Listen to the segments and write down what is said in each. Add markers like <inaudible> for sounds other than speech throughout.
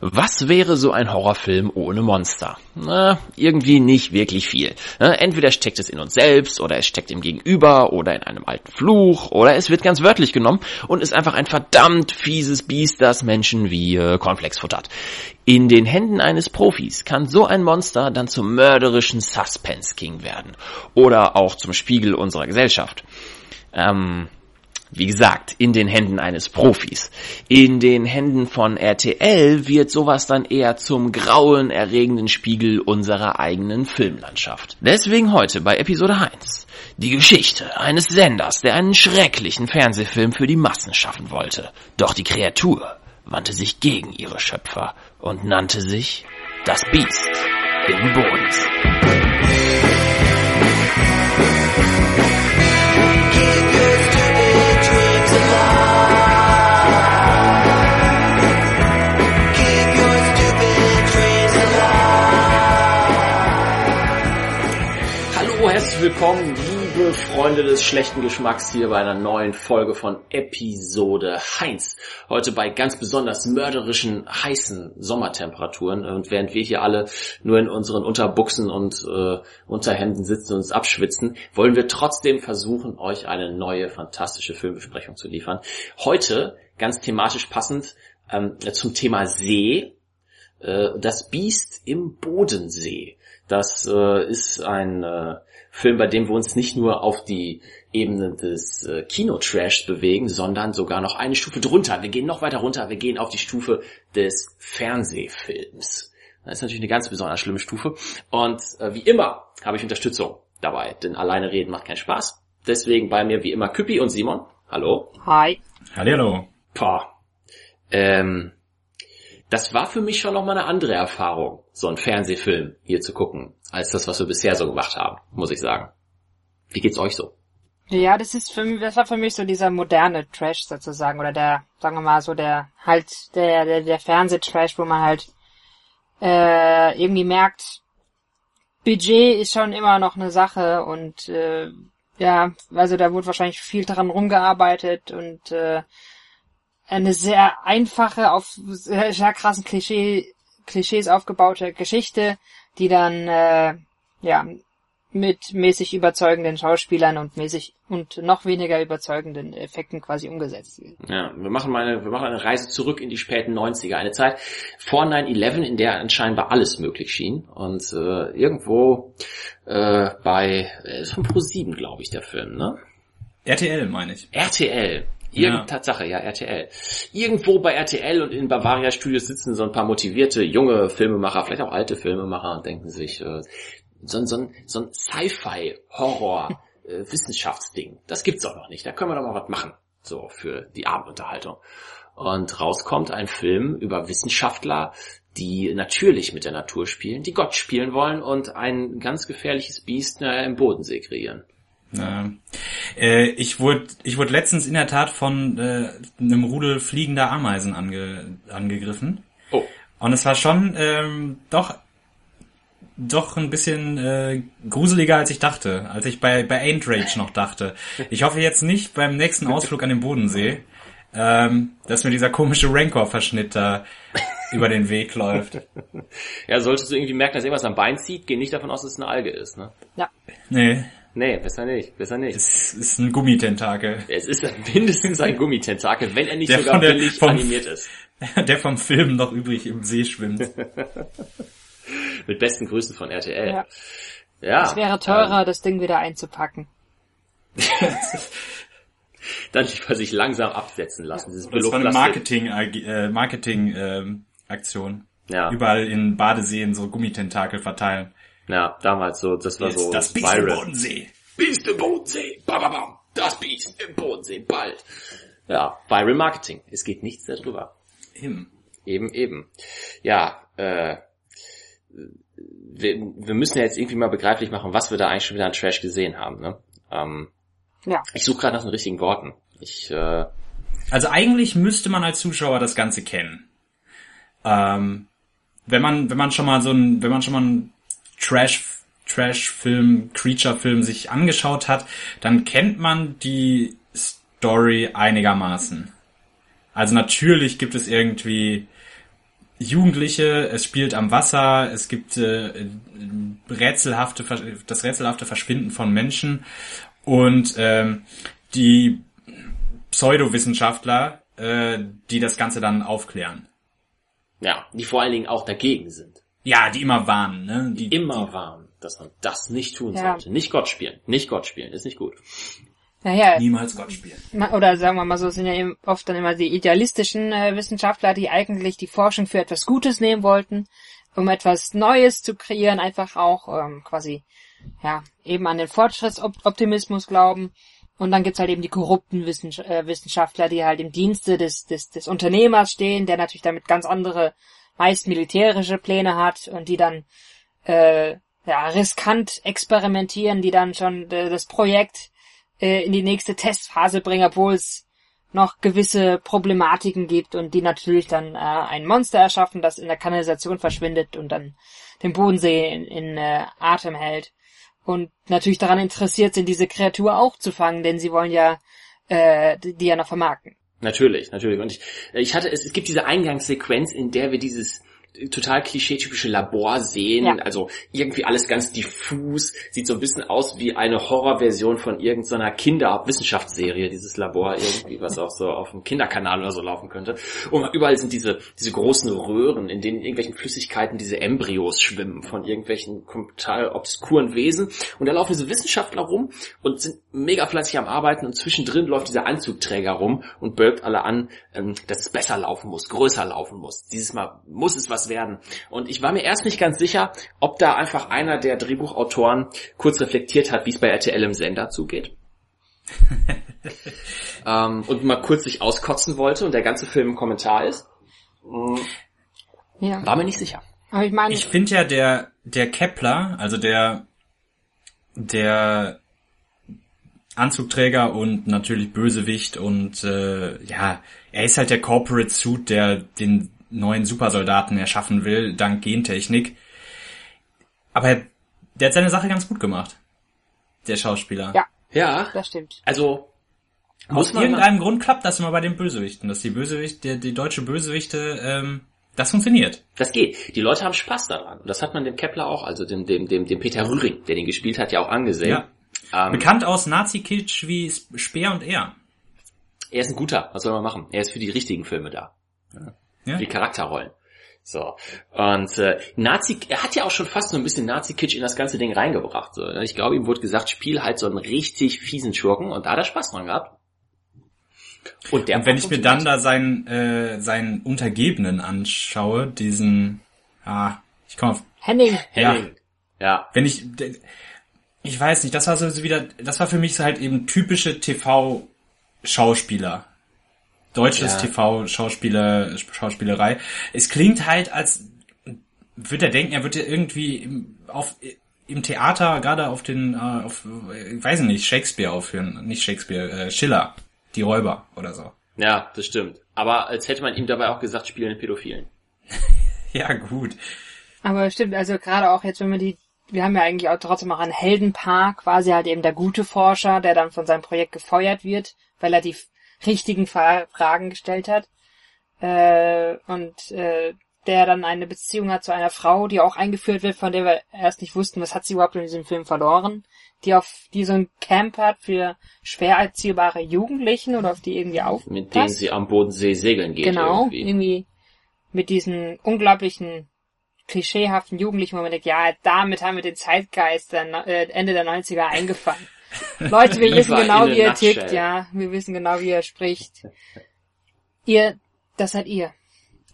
Was wäre so ein Horrorfilm ohne Monster? Na, irgendwie nicht wirklich viel. Entweder steckt es in uns selbst oder es steckt im Gegenüber oder in einem alten Fluch oder es wird ganz wörtlich genommen und ist einfach ein verdammt fieses Biest, das Menschen wie äh, Cornflakes futtert. In den Händen eines Profis kann so ein Monster dann zum mörderischen Suspense King werden oder auch zum Spiegel unserer Gesellschaft. Ähm, wie gesagt, in den Händen eines Profis. In den Händen von RTL wird sowas dann eher zum grauen, erregenden Spiegel unserer eigenen Filmlandschaft. Deswegen heute bei Episode 1 die Geschichte eines Senders, der einen schrecklichen Fernsehfilm für die Massen schaffen wollte. Doch die Kreatur wandte sich gegen ihre Schöpfer und nannte sich das Biest im Bodensee. Willkommen, liebe Freunde des schlechten Geschmacks hier bei einer neuen Folge von Episode Heinz. Heute bei ganz besonders mörderischen, heißen Sommertemperaturen und während wir hier alle nur in unseren Unterbuchsen und äh, Unterhemden sitzen und uns abschwitzen, wollen wir trotzdem versuchen, euch eine neue, fantastische Filmbesprechung zu liefern. Heute, ganz thematisch passend, ähm, zum Thema See, äh, das Biest im Bodensee. Das äh, ist ein äh, Film, bei dem wir uns nicht nur auf die Ebene des äh, Kinotrashs bewegen, sondern sogar noch eine Stufe drunter. Wir gehen noch weiter runter, wir gehen auf die Stufe des Fernsehfilms. Das ist natürlich eine ganz besonders schlimme Stufe. Und äh, wie immer habe ich Unterstützung dabei, denn alleine reden macht keinen Spaß. Deswegen bei mir wie immer Küppi und Simon. Hallo. Hi. Hallo. Pah. Ähm, das war für mich schon nochmal eine andere Erfahrung, so einen Fernsehfilm hier zu gucken, als das, was wir bisher so gemacht haben, muss ich sagen. Wie geht's euch so? Ja, das ist für mich, das war für mich so dieser moderne Trash sozusagen, oder der, sagen wir mal so, der, halt, der, der, der Fernsehtrash, wo man halt, äh, irgendwie merkt, Budget ist schon immer noch eine Sache und, äh, ja, also da wurde wahrscheinlich viel dran rumgearbeitet und, äh, eine sehr einfache, auf sehr, sehr krassen Klischee, Klischees aufgebaute Geschichte, die dann äh, ja mit mäßig überzeugenden Schauspielern und mäßig und noch weniger überzeugenden Effekten quasi umgesetzt wird. Ja, wir machen mal eine, wir machen eine Reise zurück in die späten 90er, eine Zeit vor 9-11, in der anscheinend alles möglich schien und äh, irgendwo äh, bei, äh, ist von Pro7, glaube ich, der Film, ne? RTL meine ich. RTL. Irgend, ja. Tatsache, ja, RTL. Irgendwo bei RTL und in Bavaria Studios sitzen so ein paar motivierte junge Filmemacher, vielleicht auch alte Filmemacher und denken sich, äh, so, so, so ein Sci-Fi-Horror äh, Wissenschaftsding, das gibt's doch noch nicht. Da können wir doch mal was machen, so für die Abendunterhaltung. Und rauskommt ein Film über Wissenschaftler, die natürlich mit der Natur spielen, die Gott spielen wollen und ein ganz gefährliches Biest äh, im Bodensee kreieren. Ja. Äh, ich wurde ich wurde letztens in der Tat von äh, einem Rudel fliegender Ameisen ange, angegriffen. Oh. Und es war schon ähm, doch doch ein bisschen äh, gruseliger als ich dachte, als ich bei bei Ain't Rage noch dachte. Ich hoffe jetzt nicht beim nächsten Ausflug an den Bodensee, ähm, dass mir dieser komische Rancor-Verschnitt da über den Weg läuft. <laughs> Ja, solltest du irgendwie merken, dass irgendwas am Bein zieht, geh nicht davon aus, dass es eine Alge ist, ne? Ja. Nee. Nee, besser nicht, besser nicht. Es ist ein Gummitentakel. Es ist mindestens ein Gummitentakel, wenn er nicht der sogar der, billig vom, animiert ist. <laughs> Der vom Film noch übrig im See schwimmt. <laughs> Mit besten Grüßen von RTL. Ja. ja es wäre teurer, ähm, das Ding wieder einzupacken. <laughs> Dann lieber sich langsam absetzen lassen. Ja. Das war eine Marketing, äh, Marketing ähm, Aktion. Ja. Überall in Badeseen so Gummitentakel verteilen. Ja, damals so, das war Jetzt so. Das Biest im Bodensee. Biest im Bodensee. Bam, bam, bam. Das Biest im Bodensee. Bald. Ja, Viral Marketing. Es geht nichts darüber. Eben. Eben, eben. Ja, äh, wir, wir müssen ja jetzt irgendwie mal begreiflich machen, was wir da eigentlich schon wieder an Trash gesehen haben. Ne? Ähm, ja. Ich suche gerade nach den richtigen Worten. Ich, äh, also eigentlich müsste man als Zuschauer das Ganze kennen. Ähm, wenn man, wenn man schon mal so ein, wenn man schon mal ein Trash Trash-Film, Creature-Film sich angeschaut hat, dann kennt man die Story einigermaßen. Also natürlich gibt es irgendwie Jugendliche, es spielt am Wasser, es gibt äh, rätselhafte, das rätselhafte Verschwinden von Menschen und ähm, die Pseudowissenschaftler, äh, die das Ganze dann aufklären. Ja, die vor allen Dingen auch dagegen sind. Ja, die immer warnen, ne? Die, Die, immer warnen, dass man das nicht tun Ja. sollte. Nicht Gott spielen. Nicht Gott spielen, ist nicht gut. Naja, niemals Gott spielen. Oder sagen wir mal so, es sind ja eben oft dann immer die idealistischen äh, Wissenschaftler, die eigentlich die Forschung für etwas Gutes nehmen wollten, um etwas Neues zu kreieren, einfach auch ähm, quasi, ja, eben an den Fortschrittsoptimismus glauben. Und dann gibt's halt eben die korrupten äh, Wissenschaftler, die halt im Dienste des, des, des Unternehmers stehen, der natürlich damit ganz andere, meist militärische Pläne hat und die dann äh, ja, riskant experimentieren, die dann schon äh, das Projekt äh, in die nächste Testphase bringen, obwohl es noch gewisse Problematiken gibt und die natürlich dann äh, ein Monster erschaffen, das in der Kanalisation verschwindet und dann den Bodensee in, in äh, Atem hält. Und natürlich daran interessiert sind, diese Kreatur auch zu fangen, denn sie wollen ja äh, die, die ja noch vermarkten. Natürlich, natürlich. Und ich, ich hatte, es, es gibt diese Eingangssequenz, in der wir dieses total klischeetypische Labor sehen, Ja. also irgendwie alles ganz diffus, sieht so ein bisschen aus wie eine Horrorversion von irgendeiner Kinderwissenschaftsserie, dieses Labor irgendwie, was auch so auf dem Kinderkanal oder so laufen könnte. Und überall sind diese, diese großen Röhren, in denen in irgendwelchen Flüssigkeiten diese Embryos schwimmen von irgendwelchen total obskuren Wesen. Und da laufen diese Wissenschaftler rum und sind mega fleißig am Arbeiten und zwischendrin läuft dieser Anzugträger rum und bölbt alle an, ähm, dass es besser laufen muss, größer laufen muss. Dieses Mal muss es was werden. Und ich war mir erst nicht ganz sicher, ob da einfach einer der Drehbuchautoren kurz reflektiert hat, wie es bei RTL im Sender zugeht. <laughs> ähm, und mal kurz sich auskotzen wollte und der ganze Film ein Kommentar ist. Mm, Ja. War mir nicht sicher. Aber ich meine, Ich finde ja der der Kepler, also der der Anzugträger und natürlich Bösewicht und äh, ja, er ist halt der Corporate Suit, der den neuen Supersoldaten erschaffen will, dank Gentechnik. Aber der hat seine Sache ganz gut gemacht. Der Schauspieler. Ja. Ja, das stimmt. also muss Aus irgendeinem Grund klappt das immer bei den Bösewichten, dass die Bösewicht, die, die deutsche Bösewichte, ähm, das funktioniert. Das geht. Die Leute haben Spaß daran. Und das hat man dem Kepler auch, also dem, dem, dem, dem Peter Rühring, der den gespielt hat, ja auch angesehen. Ja. Ähm, Bekannt aus Nazi-Kitsch wie Speer und Er. er ist ein guter. Was soll man machen? Er ist für die richtigen Filme da. Ja. Für die Charakterrollen. So. Und äh, Nazi, er hat ja auch schon fast so ein bisschen Nazi-Kitsch in das ganze Ding reingebracht. So. Ich glaube, ihm wurde gesagt, spiel halt so einen richtig fiesen Schurken und da hat er Spaß dran gehabt. Und der Und wenn ich mir dann da seinen, äh, seinen Untergebenen anschaue, diesen, ah, ich komme auf, Henning, Henning. Ja. wenn ich, ich weiß nicht, das war so wieder, das war für mich so halt eben typische TV-Schauspieler. Deutsches Ja. TV-Schauspieler, Schauspielerei. Es klingt halt, als würde er denken, er würde irgendwie im, auf, im Theater gerade auf den, äh, auf, ich weiß nicht, Shakespeare aufführen, nicht Shakespeare, äh, Schiller, die Räuber oder so. Ja, das stimmt. Aber als hätte man ihm dabei auch gesagt, spielen den Pädophilen. <laughs> Ja, gut. Aber stimmt, also gerade auch jetzt, wenn wir die, wir haben ja eigentlich auch trotzdem auch ein Heldenpaar, quasi halt eben der gute Forscher, der dann von seinem Projekt gefeuert wird, weil er die richtigen Fra Fragen gestellt hat. Äh, und äh, der dann eine Beziehung hat zu einer Frau, die auch eingeführt wird, von der wir erst nicht wussten, was hat sie überhaupt in diesem Film verloren, die auf die so ein Camp hat für schwer erziehbare Jugendlichen oder auf die irgendwie aufpasst. Mit denen sie am Bodensee segeln geht. Genau, Irgendwie. irgendwie mit diesen unglaublichen klischeehaften Jugendlichen, wo man denkt, ja, damit haben wir den Zeitgeist der, äh, Ende der 90er eingefangen. <laughs> Leute, wir wissen genau, wie ihr nutshell. tickt, ja. Wir wissen genau, wie ihr spricht. Ihr, das seid ihr.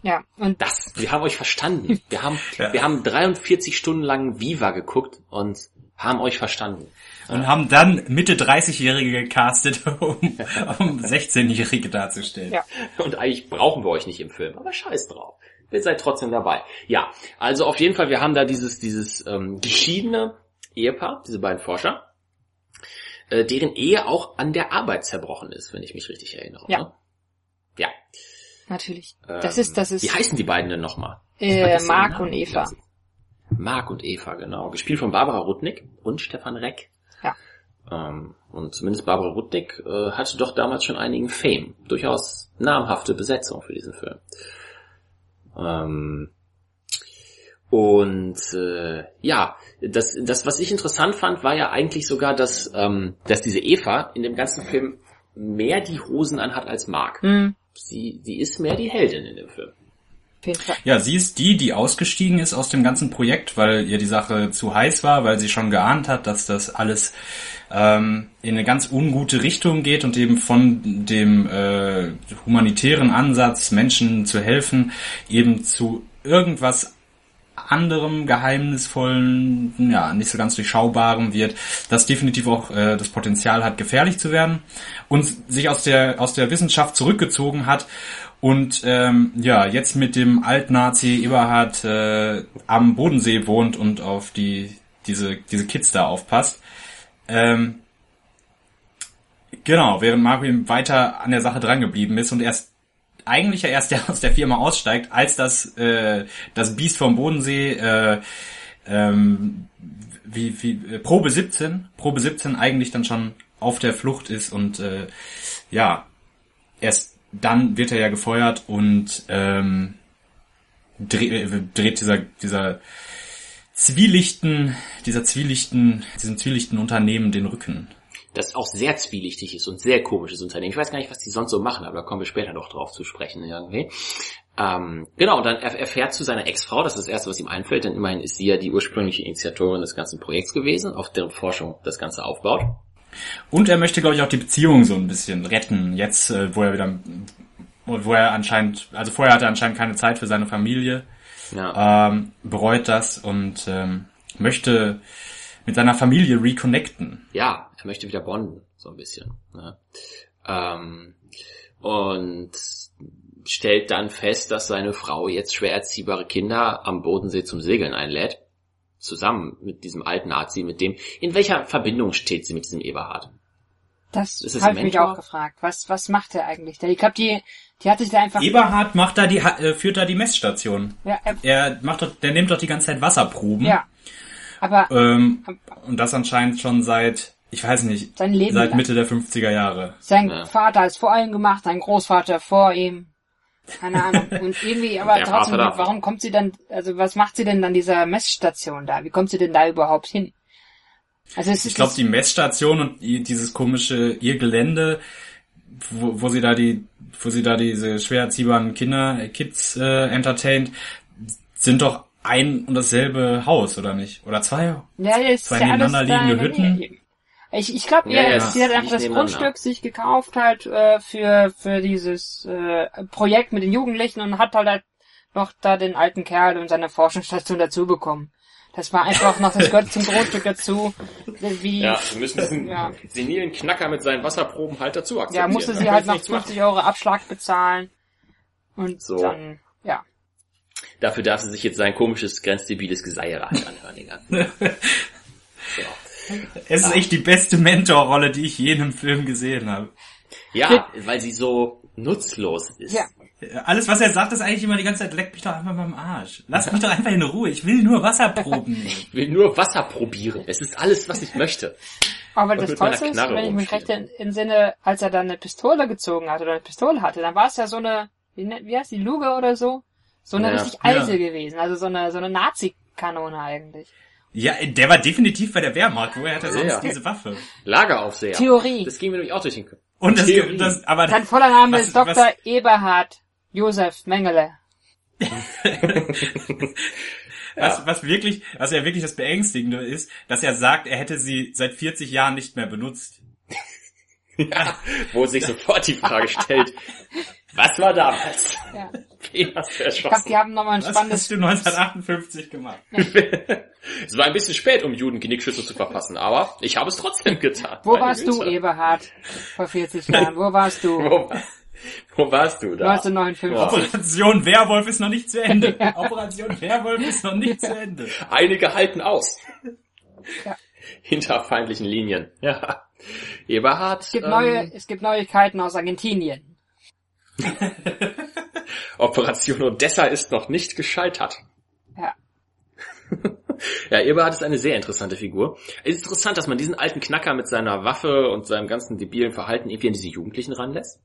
Ja, und Das, wir haben euch verstanden. Wir haben, <laughs> Ja. wir haben 43 Stunden lang Viva geguckt und haben euch verstanden. Und haben dann Mitte 30-Jährige gecastet, <laughs> um, um 16-Jährige darzustellen. Ja. Und eigentlich brauchen wir euch nicht im Film, aber scheiß drauf. Ihr seid trotzdem dabei. Ja, also auf jeden Fall, wir haben da dieses, dieses ähm, geschiedene Ehepaar, diese beiden Forscher, äh, deren Ehe auch an der Arbeit zerbrochen ist, wenn ich mich richtig erinnere. Ja. Ne? Ja. natürlich. Ähm, Das ist, das ist Wie heißen die beiden denn nochmal? äh, Mark und Eva. Mark und Eva, genau. Gespielt von Barbara Rudnick und Stefan Reck. Ja. Ähm, und zumindest Barbara Rudnick äh, hatte doch damals schon einigen Fame. Durchaus namhafte Besetzung für diesen Film. Ähm, und äh, ja, das, das, was ich interessant fand, war ja eigentlich sogar, dass, ähm, dass diese Eva in dem ganzen Film mehr die Hosen anhat als Mark. Hm, Sie, sie ist mehr die Heldin in dem Film. Ja, sie ist die, die ausgestiegen ist aus dem ganzen Projekt, weil ihr die Sache zu heiß war, weil sie schon geahnt hat, dass das alles ähm, in eine ganz ungute Richtung geht und eben von dem äh, humanitären Ansatz, Menschen zu helfen, eben zu irgendwas anderem geheimnisvollen, ja, nicht so ganz durchschaubarem wird, das definitiv auch äh, das Potenzial hat, gefährlich zu werden und sich aus der aus der Wissenschaft zurückgezogen hat und ähm, ja jetzt mit dem Alt-Nazi Eberhard äh, am Bodensee wohnt und auf die diese diese Kids da aufpasst. Ähm, genau, während eben weiter an der Sache drangeblieben ist und erst eigentlich ja erst ja aus der Firma aussteigt, als das äh, das Biest vom Bodensee äh, ähm, wie, wie äh, Probe 17, Probe 17 eigentlich dann schon auf der Flucht ist und äh, ja, erst dann wird er ja gefeuert und ähm, dreht, äh, dreht dieser dieser zwielichten, dieser zwielichten, diesem zwielichten Unternehmen den Rücken. Das auch sehr zwielichtig ist und sehr komisches Unternehmen. Ich weiß gar nicht, was die sonst so machen, aber da kommen wir später noch drauf zu sprechen irgendwie. Ähm, genau, und dann er, er fährt zu seiner Ex-Frau, das ist das Erste, was ihm einfällt, denn immerhin ist sie ja die ursprüngliche Initiatorin des ganzen Projekts gewesen, auf deren Forschung das Ganze aufbaut. Und er möchte, glaube ich, auch die Beziehung so ein bisschen retten. Jetzt, äh, wo er wieder, wo er anscheinend, also vorher hatte er anscheinend keine Zeit für seine Familie, Ja. ähm, bereut das und ähm, möchte mit seiner Familie reconnecten. ja, er möchte wieder bonden, so ein bisschen. Ne? Ähm, und stellt dann fest, dass seine Frau jetzt schwer erziehbare Kinder am Bodensee zum Segeln einlädt. Zusammen mit diesem alten Nazi, mit dem, in welcher Verbindung steht sie mit diesem Eberhard? Das Ist es habe ich mich auch gefragt. Was, was macht er eigentlich? Der, ich glaube, die, die hat sich da einfach. Eberhard macht da die, äh, führt da die Messstation. Ja, er, Er macht doch, der nimmt doch die ganze Zeit Wasserproben. ja. Aber Ähm, und das anscheinend schon seit, ich weiß nicht, Sein Leben seit. Mitte der 50er Jahre. sein Ja. Vater hat es vor ihm gemacht, sein Großvater vor ihm. Keine Ahnung. Und irgendwie, <laughs> aber Der trotzdem, Vater warum kommt sie dann, also was macht sie denn an dieser Messstation da? Wie kommt sie denn da überhaupt hin? Also es ist Ich glaube, die Messstation und i- dieses komische, ihr Gelände, wo, wo sie da die, wo sie da diese schwer erziehbaren Kinder, äh, Kids äh, entertaint, sind doch ein und dasselbe Haus, oder nicht? Oder zwei? ja, das ist zwei ja alles nebeneinander in liegende Hütten. Ich, ich glaube, Ja, ja, ja, sie hat einfach das. Grundstück sich gekauft halt äh, für für dieses äh, Projekt mit den Jugendlichen und hat halt, halt noch da den alten Kerl und seine Forschungsstation dazu bekommen. Das war einfach noch, das gehört zum Grundstück dazu. Wie, Ja, wir müssen diesen Ja. senilen Knacker mit seinen Wasserproben halt dazu ja, akzeptieren. musste Da sie halt noch nichts machen. 50 Euro Abschlag bezahlen. Und So. dann, ja. Dafür darf sie sich jetzt sein komisches, grenzdebiles Geseierad anhören. den <laughs> ganzen so. Es ist echt die beste Mentorrolle, die ich je in einem Film gesehen habe. Ja, weil sie so nutzlos ist. Ja. Alles, was er sagt, ist eigentlich immer die ganze Zeit, leck mich doch einfach beim Arsch. Lass mich doch einfach in Ruhe. Ich will nur Wasserproben nehmen. <laughs> Ich will nur Wasser probieren. Es ist alles, was ich möchte. Aber das Tollste ist, wenn ich mich recht rumspielen. in, in Sinne, als er dann eine Pistole gezogen hat oder eine Pistole hatte, dann war es ja so eine, wie, nennt- wie heißt die, Luge oder so? So eine Ja. richtig alte Ja. gewesen, also so eine, so eine Nazi-Kanone eigentlich. Ja, der war definitiv bei der Wehrmacht. Woher hat er sonst Ja. diese Waffe? Lageraufseher. Theorie. Das ging mir nämlich auch durch den Kopf. Und das, Theorie. das aber Sein voller Name was- ist Dr. Eberhard Josef Mengele. <laughs> Was, was wirklich, was ja wirklich das Beängstigende ist, dass er sagt, er hätte sie seit 40 Jahren nicht mehr benutzt. <laughs> Ja, wo sich sofort die Frage stellt, was war damals? Ja. Wen hast du Ich glaube, erschossen? die haben nochmal ein Was spannendes hast du 1958 gemacht? <laughs> Es war ein bisschen spät, um Juden Genickschüsse zu verpassen, aber ich habe es trotzdem getan. Wo warst du, Güte. Eberhard, vor 40 Jahren? Wo warst du? <laughs> Wo, wo warst du da? 1959. Ja. Operation Werwolf ist noch nicht zu Ende. Operation Werwolf ist noch nicht zu Ende. Einige halten aus. Ja. <laughs> Hinter feindlichen Linien. Ja. <laughs> Eberhard, Es gibt ähm, neue, es gibt Neuigkeiten aus Argentinien. <laughs> Operation Odessa ist noch nicht gescheitert. Ja. Ja, Eberhard ist eine sehr interessante Figur. Es ist interessant, dass man diesen alten Knacker mit seiner Waffe und seinem ganzen debilen Verhalten irgendwie an diese Jugendlichen ranlässt.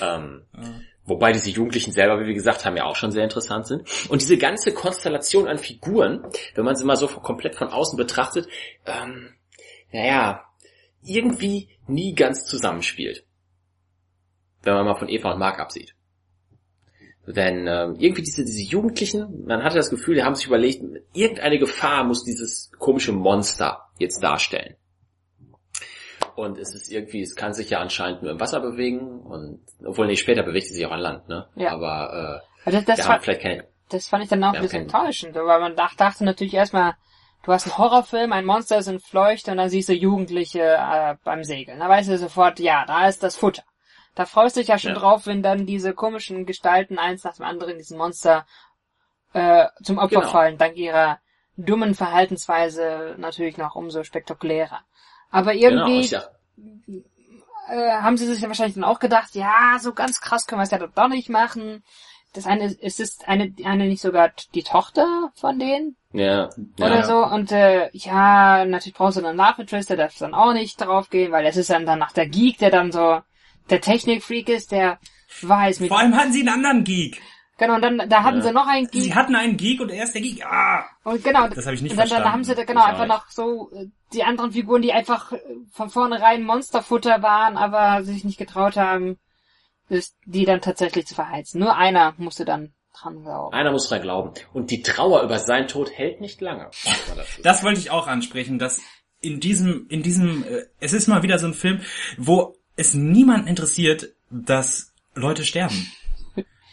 Ähm, Wobei diese Jugendlichen selber, wie wir gesagt haben, ja auch schon sehr interessant sind. Und diese ganze Konstellation an Figuren, wenn man sie mal so komplett von außen betrachtet, ähm, naja, irgendwie nie ganz zusammenspielt. Wenn man mal von Eva und Mark absieht. Denn ähm, irgendwie diese, diese Jugendlichen, man hatte das Gefühl, die haben sich überlegt, irgendeine Gefahr muss dieses komische Monster jetzt darstellen. Und es ist irgendwie, es kann sich ja anscheinend nur im Wasser bewegen und obwohl nee, später bewegt es sich auch an Land, ne? Ja. Aber äh, Also das, war, haben vielleicht keine. das fand ich dann auch ein bisschen enttäuschend, weil man dach, dachte natürlich erstmal, du hast einen Horrorfilm, ein Monster ist entfleucht und dann siehst du Jugendliche äh, beim Segeln. Da weißt du sofort, ja, da ist das Futter. Da freust du dich ja schon Ja. drauf, wenn dann diese komischen Gestalten eins nach dem anderen diesen Monster äh, zum Opfer Genau. fallen, dank ihrer dummen Verhaltensweise natürlich noch umso spektakulärer. Aber irgendwie Genau, ich sag, äh, haben sie sich ja wahrscheinlich dann auch gedacht, ja, so ganz krass können wir es ja doch nicht machen. Das eine, es ist eine, eine nicht sogar die Tochter von denen ja, ja, oder so und äh, ja, natürlich brauchst du dann Nachmittris, der darf dann auch nicht drauf gehen, weil es ist dann danach der Geek, der dann so der Technikfreak ist, der weiß mit Vor allem hatten sie einen anderen Geek. genau und dann da hatten Ja. sie noch einen Sie Geek hatten einen Geek und er ist der Geek. Ah! und genau Das habe ich nicht und dann, dann verstanden. haben sie da genau Ich auch einfach noch so äh, die anderen Figuren, die einfach von vornherein Monsterfutter waren, aber sich nicht getraut haben, ist, die dann tatsächlich zu verheizen. Nur einer musste dann dran glauben. einer muss dran glauben. Und die Trauer über seinen Tod hält nicht lange. <laughs> Das wollte ich auch ansprechen, dass in diesem, in diesem, äh, es ist mal wieder so ein Film, wo es niemanden interessiert, dass Leute sterben.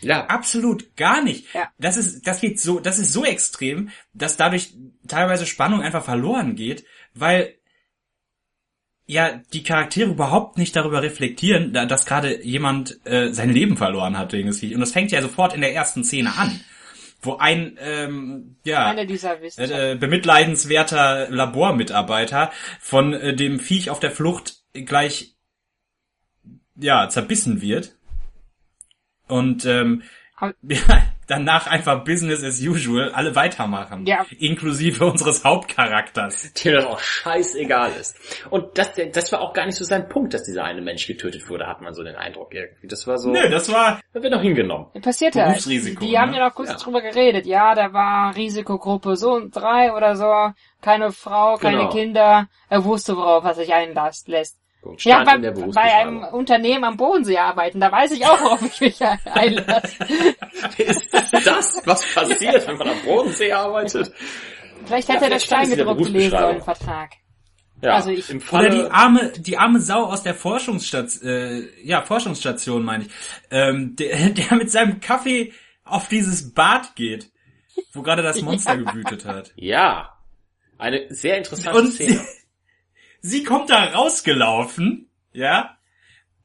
Ja, Absolut gar nicht. Ja. Das ist, das geht so, das ist so extrem, dass dadurch teilweise Spannung einfach verloren geht, weil ja die Charaktere überhaupt nicht darüber reflektieren, da- dass gerade jemand äh, sein Leben verloren hat wegen des Viech. Und das fängt ja sofort in der ersten Szene an, wo ein ähm, ja Wissenschaftler. äh, bemitleidenswerter Labormitarbeiter von äh, dem Viech auf der Flucht gleich ja zerbissen wird und ähm, <laughs> ja, danach einfach Business as usual alle weitermachen, Ja. inklusive unseres Hauptcharakters. dem das auch scheißegal ist. Und das, das war auch gar nicht so sein Punkt, dass dieser eine Mensch getötet wurde, hat man so den Eindruck irgendwie. Das war so, Nö, das war da wird noch hingenommen. Passiert ja. Berufsrisiko, Die, die haben ne? ja noch kurz Ja. drüber geredet. Ja, da war Risikogruppe so und drei oder so. Keine Frau, keine Genau. Kinder. Er wusste, worauf er sich einlässt Punkt. Ja, bei, in der bei einem. Unternehmen am Bodensee arbeiten, da weiß ich auch, worauf ich mich <laughs> einlasse. Ist das, was passiert, wenn man am Bodensee arbeitet? Vielleicht Ja, hätte er vielleicht das Kleingedruckte lesen sollen. Vertrag. Ja, Also ich- im oder Falle, die arme die arme Sau aus der Forschungsstation, äh, ja Forschungsstation meine ich, ähm, der, der mit seinem Kaffee auf dieses Bad geht, wo gerade das <laughs> Monster gewütet hat. ja, eine sehr interessante Und Szene. <laughs> sie kommt da rausgelaufen, ja,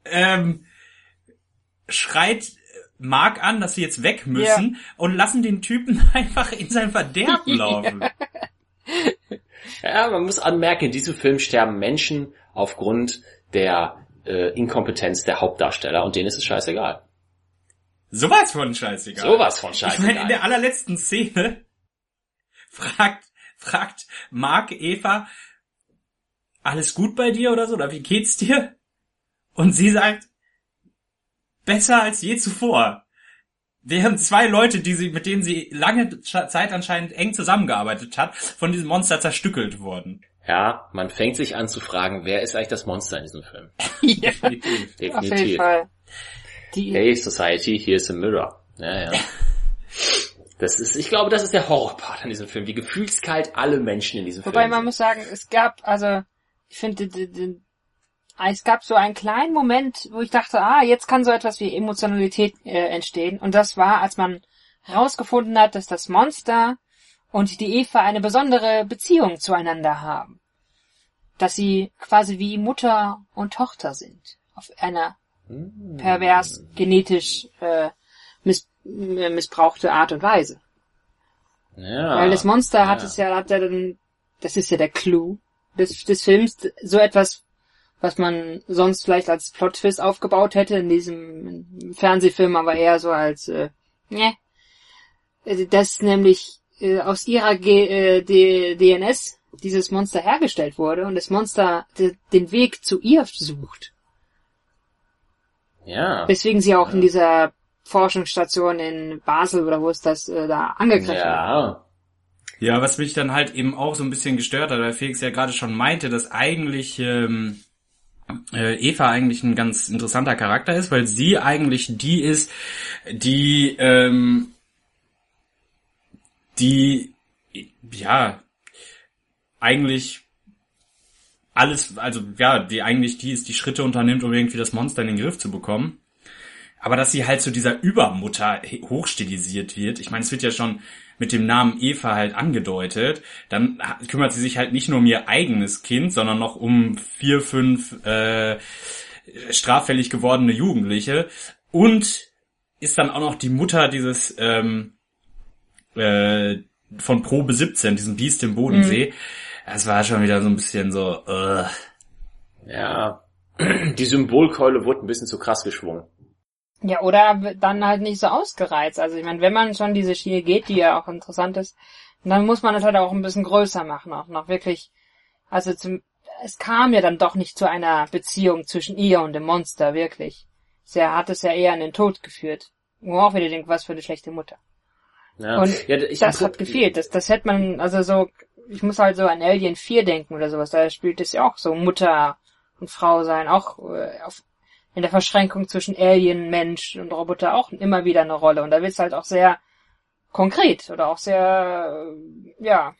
ähm, schreit Mark an, dass sie jetzt weg müssen und lassen den Typen <laughs> einfach in sein Verderben laufen. Ja, man muss anmerken, in diesem Film sterben Menschen aufgrund der äh, Inkompetenz der Hauptdarsteller und denen ist es scheißegal. Sowas von scheißegal. Sowas von Ich meine, in scheißegal. der allerletzten Szene <laughs> fragt, fragt Mark Eva, alles gut bei dir oder so, oder wie geht's dir? Und sie sagt, besser als je zuvor. Während zwei Leute, die sie, mit denen sie lange Zeit anscheinend eng zusammengearbeitet hat, von diesem Monster zerstückelt wurden. Ja, man fängt sich an zu fragen, wer ist eigentlich das Monster in diesem Film? <laughs> ja, Definitiv. auf jeden Definitiv. Fall. Die, Hey Society, here's a mirror. Ja, ja. <laughs> Das ist, ich glaube, das ist der Horrorpart an diesem Film. Wie gefühlskalt alle Menschen in diesem Wobei Film man sind. muss sagen, es gab, also, ich finde, es gab so einen kleinen Moment, wo ich dachte, ah, jetzt kann so etwas wie Emotionalität äh, entstehen. Und das war, als man herausgefunden hat, dass das Monster und die Eva eine besondere Beziehung zueinander haben. Dass sie quasi wie Mutter und Tochter sind. Auf einer Hm. pervers, genetisch äh, miss äh, missbrauchte Art und Weise. Ja. Weil das Monster hat ja. es ja, hat ja dann, das ist ja der Clou des, des Films, so etwas, was man sonst vielleicht als Plot-Twist aufgebaut hätte in diesem Fernsehfilm, aber eher so als, äh, ne, dass nämlich äh, aus ihrer G äh, DNS dieses Monster hergestellt wurde und das Monster de den Weg zu ihr sucht. Ja. Weswegen sie auch in dieser Forschungsstation in Basel oder wo ist das äh, da angegriffen? Ja. Ja, was mich dann halt eben auch so ein bisschen gestört hat, weil Felix ja gerade schon meinte, dass eigentlich ähm, äh, Eva eigentlich ein ganz interessanter Charakter ist, weil sie eigentlich die ist, die ähm, die ja eigentlich alles, also ja, die eigentlich die ist, die Schritte unternimmt, um irgendwie das Monster in den Griff zu bekommen. Aber dass sie halt zu dieser Übermutter hochstilisiert wird, ich meine, es wird ja schon mit dem Namen Eva halt angedeutet, dann kümmert sie sich halt nicht nur um ihr eigenes Kind, sondern noch um vier, fünf äh, straffällig gewordene Jugendliche und ist dann auch noch die Mutter dieses ähm, äh, von Probe 17, diesem Biest im Bodensee. Mhm. Das war schon wieder so ein bisschen so. Uh. Ja, <clears throat> die Symbolkeule wurde ein bisschen zu krass geschwungen. Ja, oder dann halt nicht so ausgereizt. Also ich meine, wenn man schon diese Schiene geht, die ja auch interessant ist, dann muss man es halt auch ein bisschen größer machen, auch noch wirklich. Also zum, es kam ja dann doch nicht zu einer Beziehung zwischen ihr und dem Monster, wirklich. Sie hat es ja eher an den Tod geführt. Wo auch wieder denkt, was für eine schlechte Mutter. Ja. Und ja, das hat gefehlt. Das, das hätte man, also so, ich muss halt so an Alien 4 denken oder sowas. Da spielt es ja auch so Mutter und Frau sein, auch äh, auf in der Verschränkung zwischen Alien, Mensch und Roboter auch immer wieder eine Rolle. Und da wird es halt auch sehr konkret oder auch sehr, ja,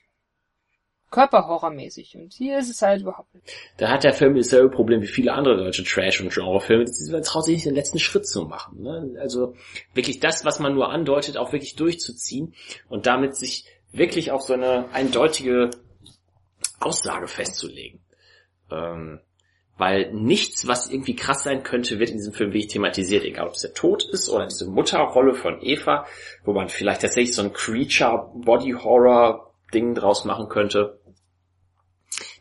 körperhorrormäßig. Und hier ist es halt überhaupt nicht. Da hat der Film dasselbe Problem wie viele andere deutsche Trash- und Genrefilme. Man traut sich nicht den letzten Schritt zu machen. Ne? Also wirklich das, was man nur andeutet, auch wirklich durchzuziehen und damit sich wirklich auf so eine eindeutige Aussage festzulegen. Ähm, weil nichts, was irgendwie krass sein könnte, wird in diesem Film wirklich thematisiert, egal ob es der Tod ist oder diese Mutterrolle von Eva, wo man vielleicht tatsächlich so ein Creature-Body-Horror-Ding draus machen könnte.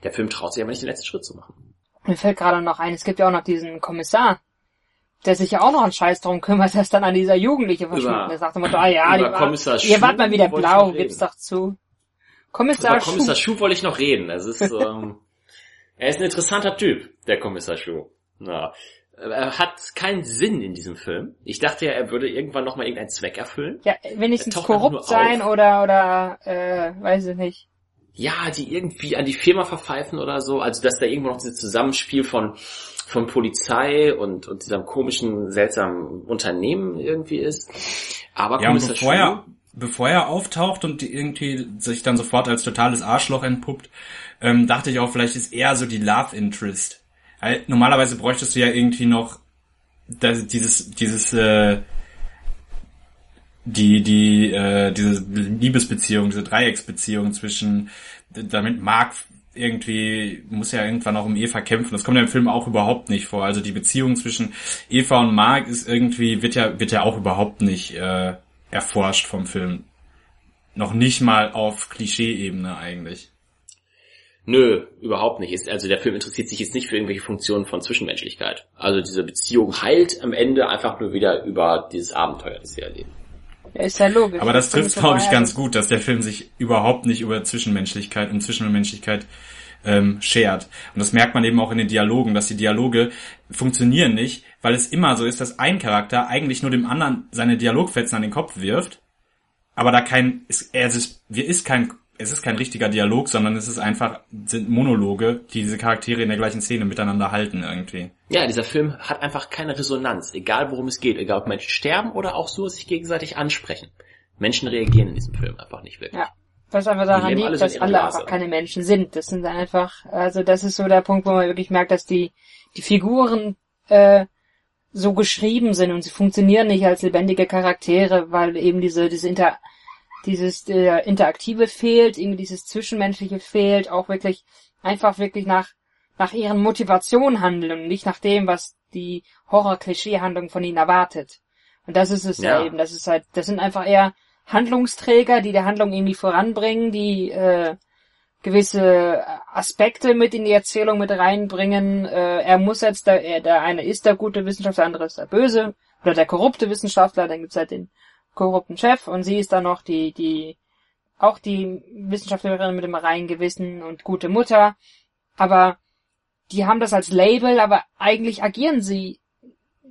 Der Film traut sich aber nicht den letzten Schritt zu machen. Mir fällt gerade noch ein, es gibt ja auch noch diesen Kommissar, der sich ja auch noch einen Scheiß darum kümmert, <laughs> dass dann an dieser Jugendliche verschwunden ist. Nach dem Motto, ah ja, die war, ihr wart mal wieder blau, gib's doch zu. Kommissar Über Kommissar Schuh wollte ich noch reden. Es ist, <laughs> ähm, er ist ein interessanter Typ, der Kommissar Schuh. Ja. Er hat keinen Sinn in diesem Film. Ich dachte ja, er würde irgendwann nochmal irgendeinen Zweck erfüllen. Ja, wenigstens korrupt sein auf. oder, oder, äh, weiß ich nicht. Ja, die irgendwie an die Firma verpfeifen oder so. Also, dass da irgendwo noch dieses Zusammenspiel von, von Polizei und, und diesem komischen, seltsamen Unternehmen irgendwie ist. Aber ja, Kommissar bevor Schuh, bevor er auftaucht und irgendwie sich dann sofort als totales Arschloch entpuppt, ähm, dachte ich auch, vielleicht ist er so die Love Interest. Weil normalerweise bräuchtest du ja irgendwie noch das, dieses, dieses, äh, die, die, äh, diese Liebesbeziehung, diese Dreiecksbeziehung zwischen, damit Mark irgendwie, muss ja irgendwann auch um Eva kämpfen. Das kommt ja im Film auch überhaupt nicht vor. Also die Beziehung zwischen Eva und Mark ist irgendwie, wird ja, wird ja auch überhaupt nicht, äh, erforscht vom Film. Noch nicht mal auf Klischee-Ebene eigentlich. Nö, überhaupt nicht. Ist, also der Film interessiert sich jetzt nicht für irgendwelche Funktionen von Zwischenmenschlichkeit. Also diese Beziehung heilt am Ende einfach nur wieder über dieses Abenteuer, das sie erleben. Ja, ist ja logisch. Aber das, das trifft, glaube ich, ganz gut, dass der Film sich überhaupt nicht über Zwischenmenschlichkeit und Zwischenmenschlichkeit ähm, schert. Und das merkt man eben auch in den Dialogen, dass die Dialoge funktionieren nicht, weil es immer so ist, dass ein Charakter eigentlich nur dem anderen seine Dialogfetzen an den Kopf wirft, aber da kein, es, er ist, wir ist kein es ist kein richtiger Dialog, sondern es ist einfach, sind Monologe, die diese Charaktere in der gleichen Szene miteinander halten irgendwie. Ja, dieser Film hat einfach keine Resonanz, egal worum es geht, egal ob Menschen sterben oder auch so sich gegenseitig ansprechen. Menschen reagieren in diesem Film einfach nicht wirklich. Ja. Was einfach daran liegt, dass alle einfach keine Menschen sind. Das sind einfach, also das ist so der Punkt, wo man wirklich merkt, dass die, die Figuren, äh, so geschrieben sind und sie funktionieren nicht als lebendige Charaktere, weil eben diese, diese Inter dieses äh, Interaktive fehlt, irgendwie dieses Zwischenmenschliche fehlt, auch wirklich einfach wirklich nach nach ihren Motivationen handeln und nicht nach dem, was die Horror-Klischee-Handlung von ihnen erwartet. Und das ist es ja. ja. eben. Das ist halt, das sind einfach eher Handlungsträger, die der Handlung irgendwie voranbringen, die äh, gewisse Aspekte mit in die Erzählung mit reinbringen. Äh, er muss jetzt, der, er, der eine ist der gute Wissenschaftler, der andere ist der böse oder der korrupte Wissenschaftler. Dann gibt's halt den korrupten Chef und sie ist dann noch die, die, auch die Wissenschaftlerin mit dem reinen Gewissen und gute Mutter. Aber die haben das als Label, aber eigentlich agieren sie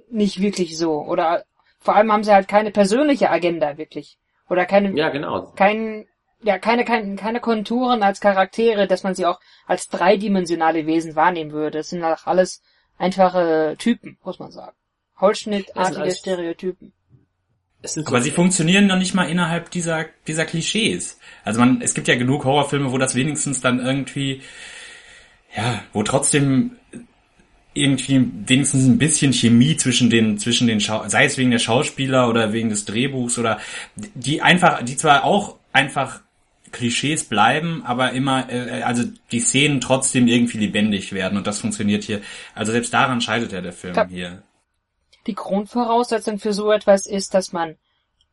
nicht wirklich so. Oder vor allem haben sie halt keine persönliche Agenda wirklich. Oder keine, Ja, genau. kein, ja, keine, keine, keine Konturen als Charaktere, dass man sie auch als dreidimensionale Wesen wahrnehmen würde. Es sind auch alles einfache Typen, muss man sagen. Holzschnittartige alles- Stereotypen. Es sind Aber so- sie funktionieren noch nicht mal innerhalb dieser, dieser Klischees. Also man, es gibt ja genug Horrorfilme, wo das wenigstens dann irgendwie, ja, wo trotzdem irgendwie wenigstens ein bisschen Chemie zwischen den, zwischen den, Schau sei es wegen der Schauspieler oder wegen des Drehbuchs oder die einfach, die zwar auch einfach Klischees bleiben, aber immer, äh, also die Szenen trotzdem irgendwie lebendig werden und das funktioniert hier. Also selbst daran scheidet ja der Film Ja. hier. Die Grundvoraussetzung für so etwas ist, dass man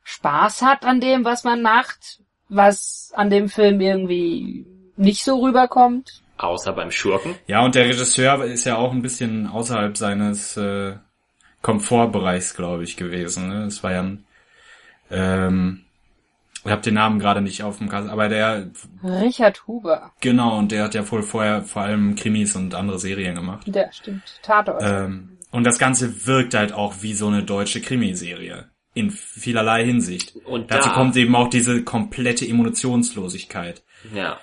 Spaß hat an dem, was man macht, was an dem Film irgendwie nicht so rüberkommt. Außer beim Schurken. Ja, und der Regisseur ist ja auch ein bisschen außerhalb seines äh, Komfortbereichs, glaube ich, gewesen. Ne? Das war ja ein, ähm, ich habe den Namen gerade nicht auf dem Kasten, aber der, Richard Huber. genau, und der hat ja wohl vorher vor allem Krimis und andere Serien gemacht. Der stimmt. Tatort. Ähm, und das Ganze wirkt halt auch wie so eine deutsche Krimiserie. In vielerlei Hinsicht. Und Dazu da- kommt eben auch diese komplette Emotionslosigkeit. Ja,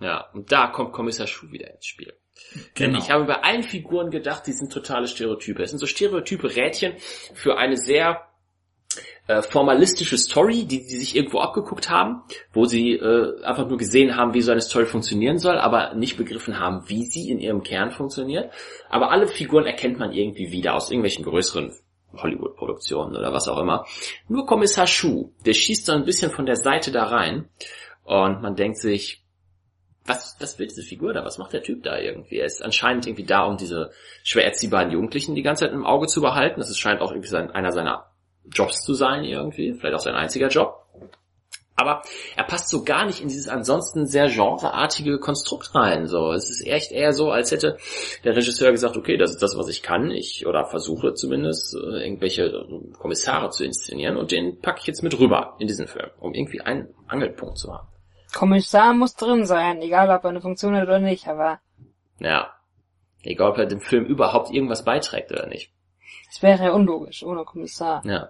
ja. Und da kommt Kommissar Schuh wieder ins Spiel. Denn Genau. ich habe bei allen Figuren gedacht, die sind totale Stereotype. Es sind so stereotype Rädchen für eine sehr äh, formalistische Story, die die sich irgendwo abgeguckt haben, wo sie äh, einfach nur gesehen haben, wie so eine Story funktionieren soll, aber nicht begriffen haben, wie sie in ihrem Kern funktioniert. Aber alle Figuren erkennt man irgendwie wieder aus irgendwelchen größeren Hollywood-Produktionen oder was auch immer. Nur Kommissar Schuh, der schießt so ein bisschen von der Seite da rein und man denkt sich, was, was will diese Figur da? Was macht der Typ da irgendwie? Er ist anscheinend irgendwie da, um diese schwer erziehbaren Jugendlichen die ganze Zeit im Auge zu behalten. Das scheint auch irgendwie sein, einer seiner Jobs zu sein irgendwie. Vielleicht auch sein einziger Job. Aber er passt so gar nicht in dieses ansonsten sehr genreartige Konstrukt rein. So, es ist echt eher so, als hätte der Regisseur gesagt, okay, das ist das, was ich kann. Ich oder versuche zumindest äh, irgendwelche Kommissare zu inszenieren und den packe ich jetzt mit rüber in diesen Film, um irgendwie einen Angelpunkt zu haben. Kommissar muss drin sein, egal ob er eine Funktion hat oder nicht, aber Ja. Egal, ob er dem Film überhaupt irgendwas beiträgt oder nicht. es wäre ja unlogisch ohne Kommissar. Ja.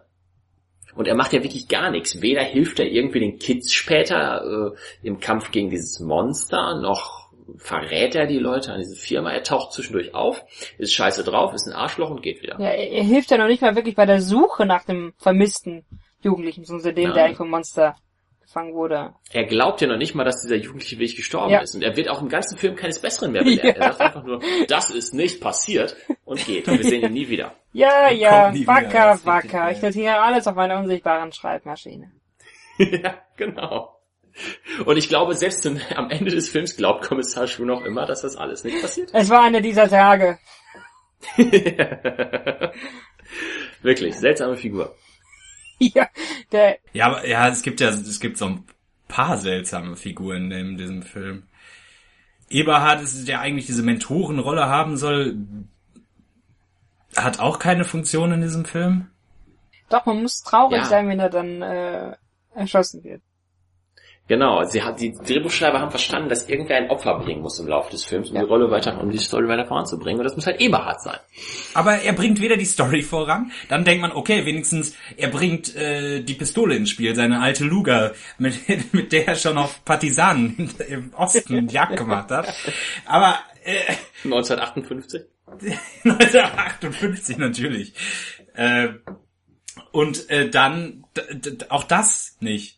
Und er macht ja wirklich gar nichts. Weder hilft er irgendwie den Kids später äh, im Kampf gegen dieses Monster, noch verrät er die Leute an diese Firma. Er taucht zwischendurch auf, ist scheiße drauf, ist ein Arschloch und geht wieder. Ja, er, er hilft ja noch nicht mal wirklich bei der Suche nach dem vermissten Jugendlichen, beziehungsweise dem, der Nein. eigentlich vom Monster gefangen wurde. Er glaubt ja noch nicht mal, dass dieser Jugendliche wirklich gestorben Ja. ist. Und er wird auch im ganzen Film keines Besseren mehr belehrt. Ja. Er sagt einfach nur, das ist nicht passiert und geht. Und wir sehen ihn nie wieder. <laughs> Ja, Er ja, wacker, ist wacker. Ich notiere alles auf meiner unsichtbaren Schreibmaschine. <laughs> ja, genau. Und ich glaube, selbst in, am Ende des Films glaubt Kommissar Schuh noch immer, dass das alles nicht passiert Es war einer dieser Tage. <laughs> Wirklich, seltsame Figur. Ja, der, Ja, aber ja, es gibt ja, es gibt so ein paar seltsame Figuren in diesem Film. Eberhard ist der eigentlich diese Mentorenrolle haben soll, hat auch keine Funktion in diesem Film. doch, man muss traurig Ja. sein, wenn er dann äh, erschossen wird. Genau, sie hat, die Drehbuchschreiber haben verstanden, dass irgendwer ein Opfer bringen muss im Laufe des Films, um Ja. die Rolle weiter, um die Story weiter voranzubringen. Und das muss halt Eberhard sein. Aber er bringt weder die Story voran, dann denkt man, okay, wenigstens er bringt äh, die Pistole ins Spiel, seine alte Luger, <laughs> mit, mit der er schon auf Partisanen <laughs> im Osten <laughs> Jagd gemacht hat. Aber äh, 1958. 1958 natürlich. Äh, und äh, dann auch das nicht.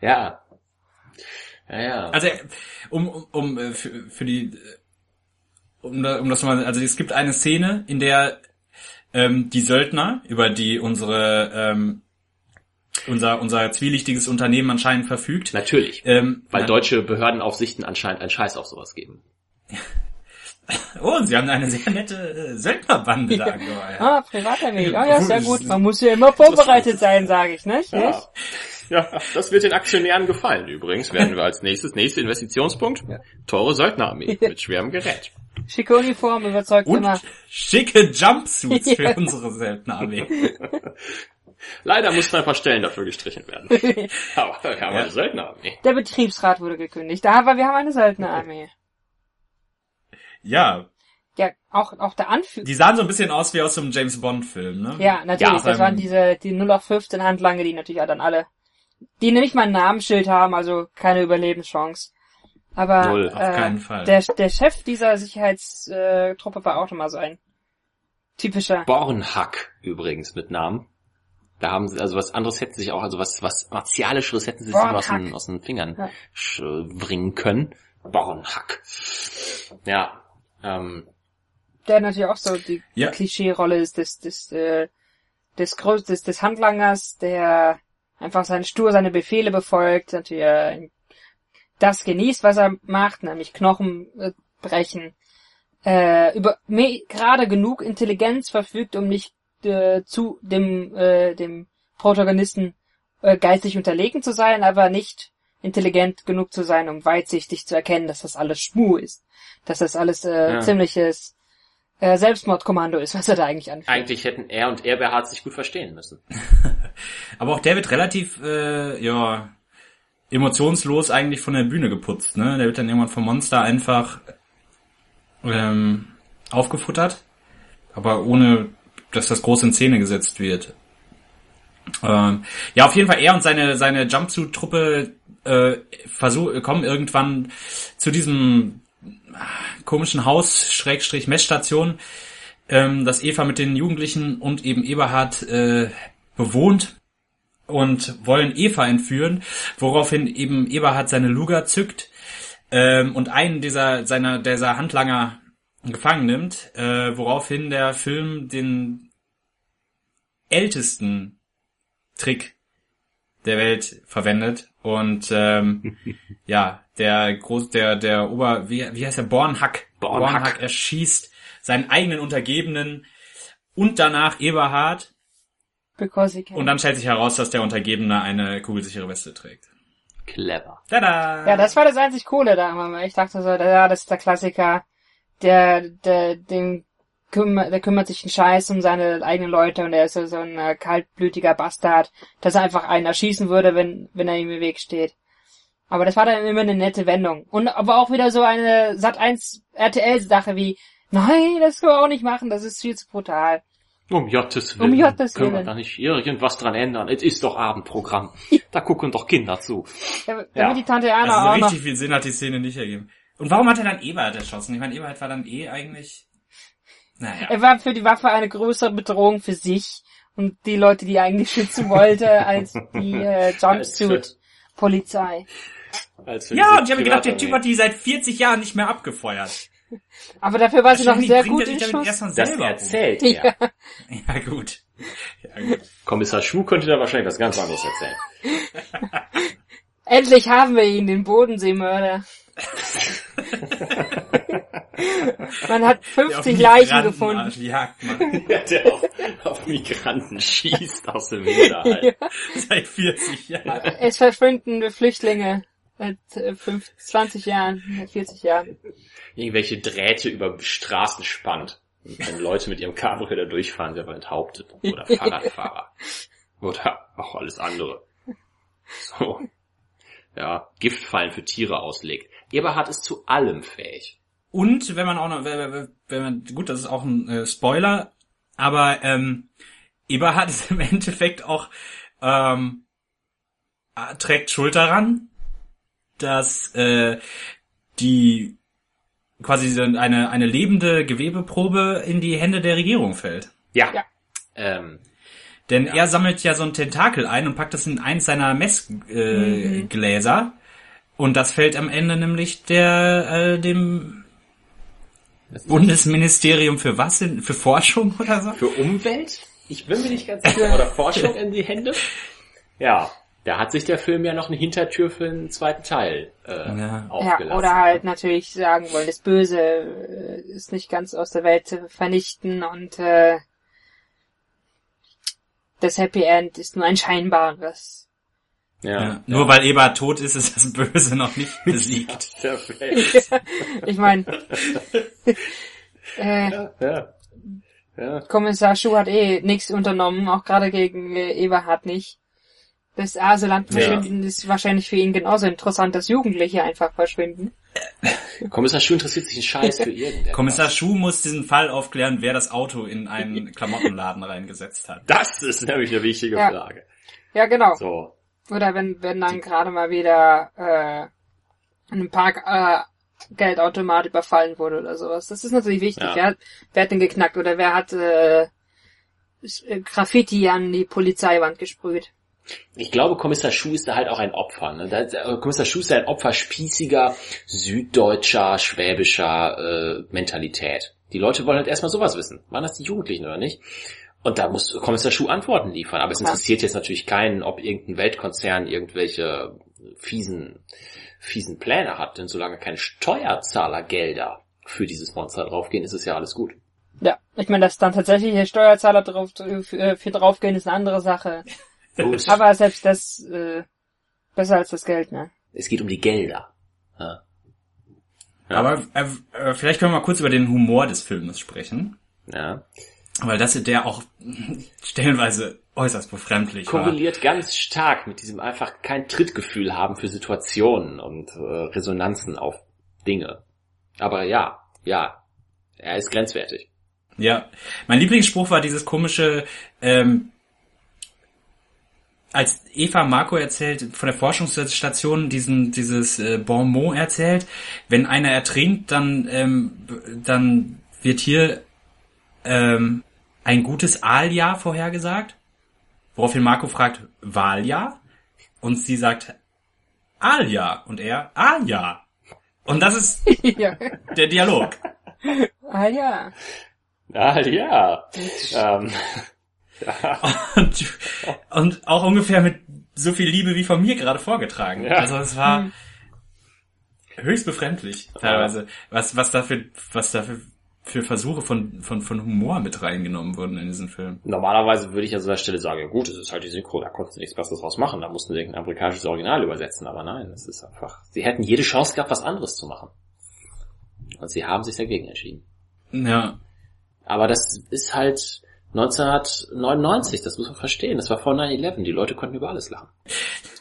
Ja. Ja, ja. Also um um, um äh, für, für die äh, um, um das mal also es gibt eine Szene, in der ähm, die Söldner, über die unsere ähm, unser unser zwielichtiges Unternehmen anscheinend verfügt, Natürlich. ähm, Weil ja, deutsche Behördenaufsichten anscheinend einen Scheiß auf sowas geben. <laughs> oh, sie haben eine sehr nette äh, Söldnerbande da <laughs> angeheuert. Ah, Privatarmee. Oh ja, sehr gut. Man muss ja immer vorbereitet sein, sage ich, nicht? Ja. Ja, das wird den Aktionären gefallen übrigens. Werden wir als nächstes, nächster Investitionspunkt, teure Söldnerarmee <laughs> mit schwerem Gerät. Schicke Uniform überzeugt Und immer. schicke Jumpsuits <laughs> für Ja. unsere Söldnerarmee. <laughs> Leider mussten ein paar Stellen dafür gestrichen werden. Aber wir haben eine Söldnerarmee. Der Betriebsrat wurde gekündigt. Aber wir haben eine Söldnerarmee. Ja, ja, auch, auch der Anführer. Die sahen so ein bisschen aus wie aus so einem James Bond Film, ne? Ja, natürlich. Ja, das waren diese, die 0 auf 15 Handlange, die natürlich auch dann alle, die nämlich mal ein Namensschild haben, also keine Überlebenschance. Aber Null, auf äh, keinen Fall. Der, der Chef dieser Sicherheitstruppe war auch schon mal so ein typischer. Bornhack übrigens mit Namen. Da haben sie, also was anderes hätten sie sich auch, also was, was Martialischeres hätten sie sich aus den, aus den Fingern Ja. sch- bringen können. Bornhack. Ja, ähm, der natürlich auch so die Ja. Klischee-Rolle ist des, des, äh, des, des, des Handlangers, der einfach sein stur seine Befehle befolgt, natürlich äh, das genießt, was er macht, nämlich Knochen äh, brechen, äh, über me- gerade genug Intelligenz verfügt, um nicht äh, zu dem äh, dem Protagonisten äh, geistig unterlegen zu sein, aber nicht intelligent genug zu sein, um weitsichtig zu erkennen, dass das alles Schmu ist, dass das alles äh, Ja. ziemliches äh, Selbstmordkommando ist, was er da eigentlich anführt. eigentlich hätten er und Eberhard sich gut verstehen müssen. <laughs> Aber auch der wird relativ, äh, ja, emotionslos eigentlich von der Bühne geputzt, ne? Der wird dann irgendwann vom Monster einfach ähm, aufgefuttert, aber ohne, dass das groß in Szene gesetzt wird. Ähm, ja, auf jeden Fall er und seine seine Jumpsuit-Truppe äh, versuch, kommen irgendwann zu diesem komischen Haus Schrägstrich Messstation, ähm, das Eva mit den Jugendlichen und eben Eberhard äh, bewohnt und wollen Eva entführen, woraufhin eben Eberhard seine Luger zückt ähm, und einen dieser seiner dieser Handlanger gefangen nimmt, äh, woraufhin der Film den ältesten Trick der Welt verwendet und ähm, <laughs> ja der groß der der Ober wie, wie heißt der Bornhack Bornhack. erschießt seinen eigenen Untergebenen und danach Eberhard Because he can. und dann stellt sich heraus, dass der Untergebene eine kugelsichere Weste trägt. Clever. Tada! Ja, das war das einzig Coole da. Ich dachte so, ja, das ist der Klassiker. Der, der, den kümmert, der kümmert sich einen Scheiß um seine eigenen Leute und er ist so, so ein äh, kaltblütiger Bastard, dass er einfach einen erschießen würde, wenn, wenn er ihm im Weg steht. Aber das war dann immer eine nette Wendung. Und aber auch wieder so eine Sat 1 RTL Sache wie, nein, das können wir auch nicht machen, das ist viel zu brutal. Um Gottes Um Willen. Gottes Können wir Willen. da nicht irgendwas dran ändern? Es ist doch Abendprogramm. <laughs> Da gucken doch Kinder zu. Da, damit Ja. die Tante Erna Also so auch noch richtig viel Sinn hat die Szene nicht ergeben. Und warum hat er dann Eberhard erschossen? Ich meine, Eberhard war dann eh eigentlich... Naja. Er war für die Waffe eine größere Bedrohung für sich und die Leute, die er eigentlich schützen wollte, <laughs> als die äh, Jumpsuit-Polizei. Ja, und ich habe gedacht, der. Typ hat die seit 40 Jahren nicht mehr abgefeuert. Aber dafür war sie noch sehr gut in erst Schuss. von Das erzählt er. <laughs> Ja, gut. Ja, gut. Kommissar Schuh könnte da wahrscheinlich was ganz anderes erzählen. <laughs> Endlich haben wir ihn, den Bodenseemörder. <laughs> Man hat Der auf 50 Leichen Migranten gefunden. Jagd macht. <laughs> der auf, auf Migranten schießt aus dem Hinterhalt. <laughs> Seit 40 Jahren. Es verschwinden Flüchtlinge seit äh, 5, 20 Jahren, seit 40 Jahren. Irgendwelche Drähte über Straßen spannt. Und wenn Leute mit ihrem Cabrio da durchfahren, sie aber enthauptet. Oder Fahrradfahrer. Oder auch alles andere. So. Ja, Giftfallen für Tiere auslegt. Eberhard ist zu allem fähig. Und wenn man auch noch, wenn man, gut, das ist auch ein äh, Spoiler, aber ähm, Eberhard ist im <laughs> Endeffekt auch ähm, äh, trägt Schuld daran, dass äh, die quasi eine eine lebende Gewebeprobe in die Hände der Regierung fällt. Ja. Ja. Ähm, Denn er sammelt ja so ein Tentakel ein und packt das in eins seiner Messgläser. Äh, Gläser. und das fällt am Ende nämlich der äh, dem Bundesministerium für was? Für Forschung oder so? für Umwelt? Ich bin mir nicht ganz <laughs> sicher. Oder Forschung in die Hände? Ja. Da hat sich der Film ja noch eine Hintertür für einen zweiten Teil äh, Ja. Ja, aufgelassen. oder halt natürlich sagen wollen, das Böse äh, ist nicht ganz aus der Welt zu vernichten und äh, das Happy End ist nur ein scheinbares. Ja. Ja. Nur weil Eberhard tot ist, ist das Böse noch nicht <laughs> besiegt. Perfekt. <laughs> Ich meine, äh, ja. Ja. Kommissar Schuh hat eh nichts unternommen, auch gerade gegen äh, Eberhard nicht. Das Aseland verschwinden ist wahrscheinlich für ihn genauso interessant, dass Jugendliche einfach verschwinden. Kommissar Schuh interessiert sich einen Scheiß für irgendetwas. Kommissar Schuh muss diesen Fall aufklären, wer das Auto in einen <laughs> Klamottenladen reingesetzt hat. Das ist nämlich eine wichtige Ja. Frage. Ja, genau. So. Oder wenn, wenn dann gerade mal wieder äh, in einem Park äh, Geldautomat überfallen wurde oder sowas. Das ist natürlich wichtig. Ja. Wer, hat, wer hat den geknackt oder wer hat äh, Graffiti an die Polizeiwand gesprüht? Ich glaube, Kommissar Schuh ist da halt auch ein Opfer. Ne? Da- Kommissar Schuh ist ein Opfer spießiger, süddeutscher, schwäbischer äh, Mentalität. Die Leute wollen halt erstmal sowas wissen. Waren das die Jugendlichen oder nicht? Und da muss Kommissar Schuh Antworten liefern. Aber es interessiert jetzt natürlich keinen, ob irgendein Weltkonzern irgendwelche fiesen, fiesen Pläne hat. Denn solange keine Steuerzahlergelder für dieses Monster draufgehen, ist es ja alles gut. Ja, ich meine, dass dann tatsächlich Steuerzahler drauf, für, für draufgehen, ist eine andere Sache. Gut. Aber selbst das äh, besser als das Geld, ne? es geht um die Gelder. Ja. Ja. Aber äh, äh, vielleicht können wir mal kurz über den Humor des Filmes sprechen. ja. Weil das der auch stellenweise äußerst befremdlich war. korreliert ganz stark mit diesem einfach kein Trittgefühl haben für Situationen und äh, Resonanzen auf Dinge. Aber ja, ja, er ist grenzwertig. Ja, mein Lieblingsspruch war dieses komische, ähm, als Eva Marco erzählt, von der Forschungsstation diesen, dieses äh, Bon mot erzählt, wenn einer ertrinkt, dann, ähm, dann wird hier ähm, ein gutes Aaljahr vorhergesagt, woraufhin Marco fragt, Wahljahr? Und sie sagt, Aaljahr. Und er, Aaljahr. Und das ist <laughs> ja. der Dialog. Ah ja. Ah ja. <laughs> Und, und auch ungefähr mit so viel Liebe wie von mir gerade vorgetragen. Ja. Also es war höchst befremdlich teilweise, was, was dafür, was dafür für Versuche von, von, von Humor mit reingenommen wurden in diesen Film. normalerweise würde ich an so einer Stelle sagen, ja gut, es ist halt die Synchro, da konntest du nichts Besseres draus machen, da mussten sie irgendein amerikanisches Original übersetzen, aber nein, es ist einfach, sie hätten jede Chance gehabt, was anderes zu machen. Und sie haben sich dagegen entschieden. Ja. Aber das ist halt 1999, das muss man verstehen. Das war vor 9-11, die Leute konnten über alles lachen.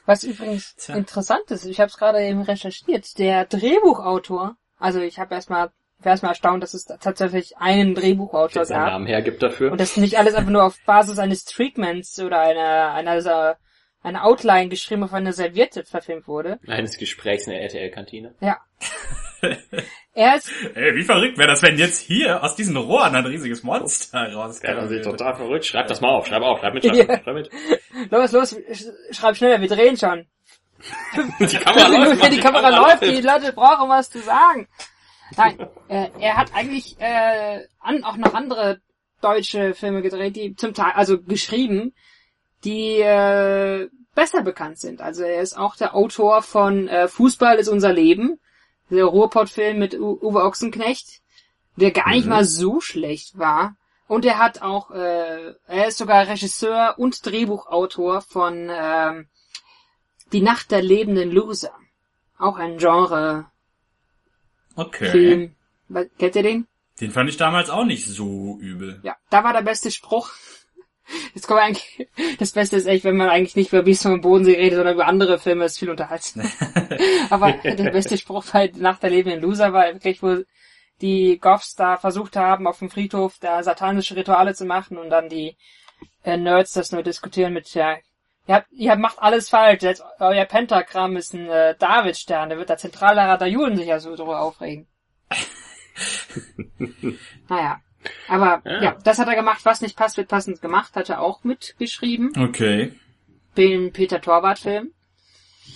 Was übrigens Tja. interessant ist, ich habe es gerade eben recherchiert, der Drehbuchautor, also ich habe erstmal war erstmal erstaunt, dass es tatsächlich einen Drehbuchautor gab Namen hergibt dafür. und das nicht alles einfach nur auf Basis eines Treatments oder einer einer einer Outline geschrieben auf einer Serviette verfilmt wurde. Eines Gesprächs in der RTL-Kantine. Ja. <laughs> <laughs> er ist Ey, wie verrückt wäre das, wenn jetzt hier aus diesen Rohren ein riesiges Monster rauskommt. verrückt. Schreib das mal auf, schreib auf, schreib mit, schreib mit, schreib mit. <laughs> los, los, sch- schreib schneller, wir drehen schon. <laughs> Die Kamera läuft. Mann, die Kamera läuft, die Leute brauchen was zu sagen. Nein, äh, er hat eigentlich äh, an, auch noch andere deutsche Filme gedreht, die zum Teil, also geschrieben, die äh, besser bekannt sind. Also er ist auch der Autor von äh, Fußball ist unser Leben, der Ruhrpott-Film mit Uwe Ochsenknecht, der gar nicht mal so schlecht war. Und er hat auch, äh, er ist sogar Regisseur und Drehbuchautor von ähm, Die Nacht der lebenden Loser. Auch ein Genre-Film. Okay. Was- Kennt ihr den? Den fand ich damals auch nicht so übel. Ja, da war der beste Spruch. Jetzt wir eigentlich, das Beste ist echt, wenn man eigentlich nicht über Beast vom Bodensee redet, sondern über andere Filme, ist viel unterhaltsam. <laughs> Aber der beste Spruch bei Nach der lebenden Loser war wirklich, wo die Goffs da versucht haben, auf dem Friedhof da satanische Rituale zu machen und dann die äh, Nerds das nur diskutieren mit, ja, ihr, habt, ihr macht alles falsch, jetzt, euer Pentagramm ist ein äh, Davidstern, der wird der Zentralrat der Juden sich ja so drüber aufregen. <laughs> naja. Aber Ja. ja. das hat er gemacht, was nicht passt, wird passend gemacht, hat er auch mitgeschrieben. Okay. Den Peter Torwart-Film.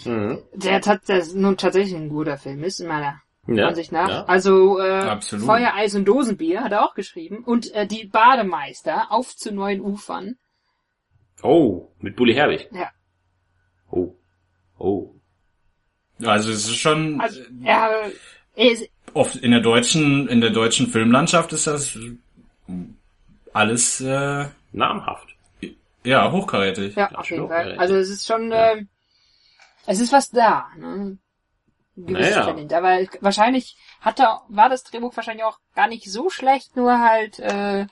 Mhm. Der, tat, der nun tatsächlich ein guter Film ist, in meiner Ja, Ansicht nach. ja. Also äh, Absolut. Feuer, Eis und Dosenbier hat er auch geschrieben. Und äh, die Bademeister auf zu neuen Ufern. Oh, mit Bully Herbig. Ja. Oh. Oh. Also es ist schon Also äh, er, er ist, oft in der deutschen in der deutschen Filmlandschaft ist das alles äh, Namhaft. ja hochkarätig. ja, auf jeden Fall. Also es ist schon, Ja. äh, es ist was da. Ne? Ein gewisses Naja. Aber wahrscheinlich hat er, war das Drehbuch wahrscheinlich auch gar nicht so schlecht, nur halt, äh,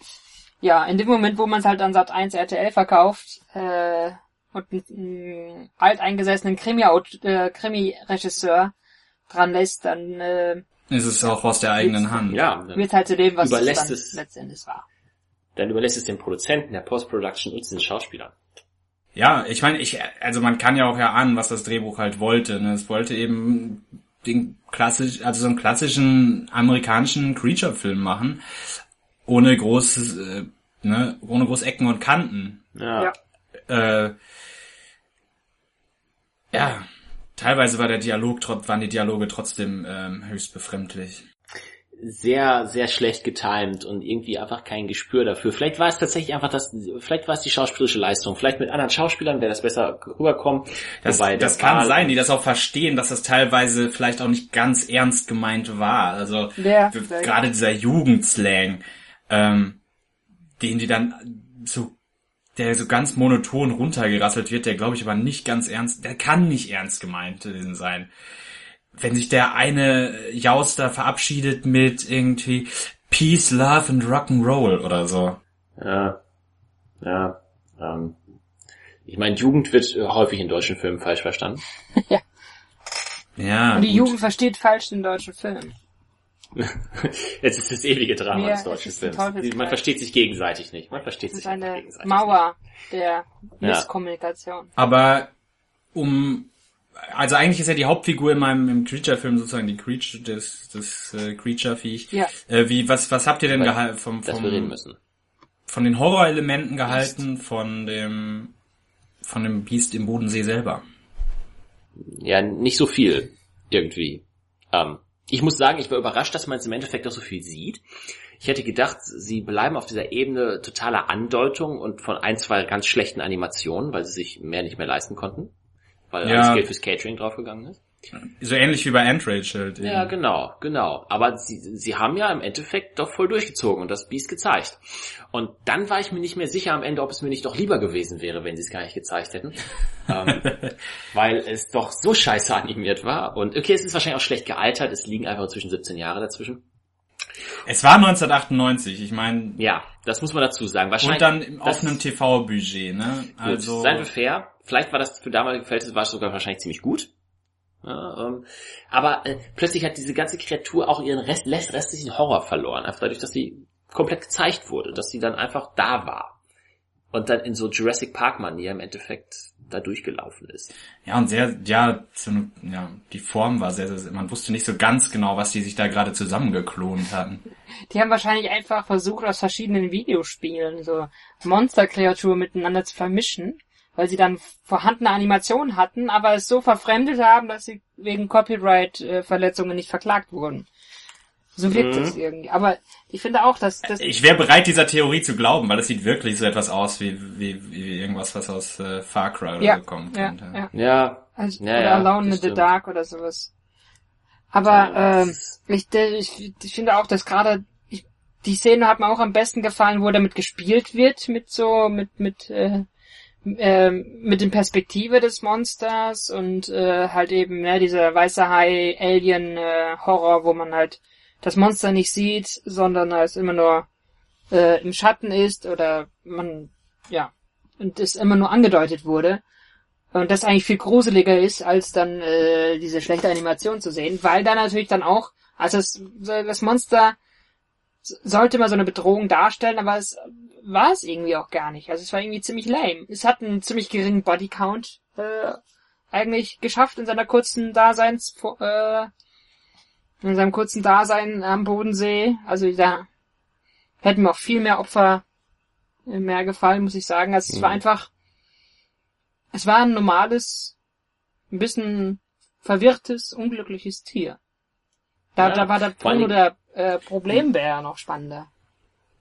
ja, in dem Moment, wo man es halt an Sat 1 RTL verkauft, äh, und einen, alteingesessenen äh, Krimi-Regisseur dran lässt, dann äh, Ist es auch aus der eigenen Hand. Ja, dann, wird halt zu dem, was Überlässt es dann es- letztendlich war. dann überlässt es den Produzenten, der Post-Production und den Schauspielern. Ja, ich meine, ich, also man kann ja auch erahnen, was das Drehbuch halt wollte. Ne? Es wollte eben den klassisch, also so einen klassischen amerikanischen Creature-Film machen, ohne großes, äh, ne, ohne groß Ecken und Kanten. Ja. Ja. Äh, ja, teilweise war der Dialog, waren die Dialoge trotzdem ähm, höchst befremdlich. Sehr, sehr schlecht getimed und irgendwie einfach kein Gespür dafür. Vielleicht war es tatsächlich einfach das, vielleicht war es die schauspielerische Leistung. Vielleicht mit anderen Schauspielern wäre das besser rüberkommen. Das, Wobei das kann sein, die das auch verstehen, dass das teilweise vielleicht auch nicht ganz ernst gemeint war. Also Ja, gerade dieser Jugendslang, ähm, den die dann so, der so ganz monoton runtergerasselt wird, der glaube ich aber nicht ganz ernst, der kann nicht ernst gemeint sein. Wenn sich der eine Jauster verabschiedet mit irgendwie Peace, Love and Rock'n'Roll oder so. Ja, ja. Ähm, ich meine, Jugend wird häufig in deutschen Filmen falsch verstanden. <laughs> Ja. Und die gut. Jugend versteht falsch den deutschen Film. <laughs> Jetzt ist das ewige Drama Ja, des deutschen es Films. Man versteht sich gegenseitig nicht. Man versteht sich eine gegenseitig Mauer der Ja. Misskommunikation. Aber um also eigentlich ist ja die Hauptfigur in meinem im Creature-Film sozusagen die Creature, das, das äh, Creature-Viech. Ja. Äh, wie, was, was habt ihr denn gehalten vom, nicht, dass wir reden vom, müssen. von den Horrorelementen gehalten, von dem, von dem Biest im Bodensee selber? Ja, nicht so viel irgendwie. Ähm, ich muss sagen, ich war überrascht, dass man es im Endeffekt auch so viel sieht. Ich hätte gedacht, sie bleiben auf dieser Ebene totaler Andeutung und von ein, zwei ganz schlechten Animationen, weil sie sich mehr nicht mehr leisten konnten. Weil Ja. alles Geld fürs Catering draufgegangen ist. So ähnlich wie bei Entrage halt. eben. Ja, genau, genau. Aber sie, sie haben ja im Endeffekt doch voll durchgezogen und das Biest gezeigt. Und dann war ich mir nicht mehr sicher am Ende, ob es mir nicht doch lieber gewesen wäre, wenn sie es gar nicht gezeigt hätten. ähm, <laughs> weil es doch so scheiße animiert war. Und okay, es ist wahrscheinlich auch schlecht gealtert, es liegen einfach zwischen 17 Jahre dazwischen. Es war 1998, ich meine, Ja, das muss man dazu sagen. Wahrscheinlich, und dann im das- offenen TV-Budget, ne? Gut, Also, seien wir fair. Vielleicht war das für damalige Verhältnisse war es sogar wahrscheinlich ziemlich gut. Ja, ähm, aber äh, plötzlich hat diese ganze Kreatur auch ihren Rest, rest, restlichen Horror verloren. Einfach dadurch, dass sie komplett gezeigt wurde, dass sie dann einfach da war. Und dann in so Jurassic Park Manier im Endeffekt da durchgelaufen ist. ja, und sehr, ja, so, eine- ja, die Form war sehr, sehr, man wusste nicht so ganz genau, was die sich da gerade zusammengeklont hatten. Die haben wahrscheinlich einfach versucht, aus verschiedenen Videospielen so Monsterkreaturen miteinander zu vermischen, weil sie dann vorhandene Animationen hatten, aber es so verfremdet haben, dass sie wegen Copyright-Verletzungen nicht verklagt wurden. So wirkt Mhm. es irgendwie. Aber ich finde auch, dass das Ich wäre bereit, dieser Theorie zu glauben, weil das sieht wirklich so etwas aus wie, wie, wie irgendwas, was aus äh, Far Cry oder ja, so kommt. ja, Und, äh, ja. Ja, Also, Ja, oder ja, Alone in the stimmt. Dark oder sowas. Aber Ja, ähm, ich, ich, ich finde auch, dass gerade ich- die Szene hat mir auch am besten gefallen, wo damit gespielt wird, mit so, mit, mit, äh, ähm, mit den Perspektive des Monsters und äh, halt eben ne, dieser weiße Hai Alien äh, Horror, wo man halt das Monster nicht sieht, sondern es immer nur äh, im Schatten ist oder man ja und es immer nur angedeutet wurde. Und das eigentlich viel gruseliger ist, als dann äh, diese schlechte Animation zu sehen, weil da natürlich dann auch, also das, das Monster sollte mal so eine Bedrohung darstellen, aber es war es irgendwie auch gar nicht. Also es war irgendwie ziemlich lame. Es hat einen ziemlich geringen Bodycount äh, eigentlich geschafft in seiner kurzen Daseins äh, in seinem kurzen Dasein am Bodensee. Also da hätten mir auch viel mehr Opfer äh, mehr gefallen, muss ich sagen. Also es war Mhm. einfach es war ein normales, ein bisschen verwirrtes, unglückliches Tier. Da, Ja, da war der Bruno der äh, Problembär noch spannender.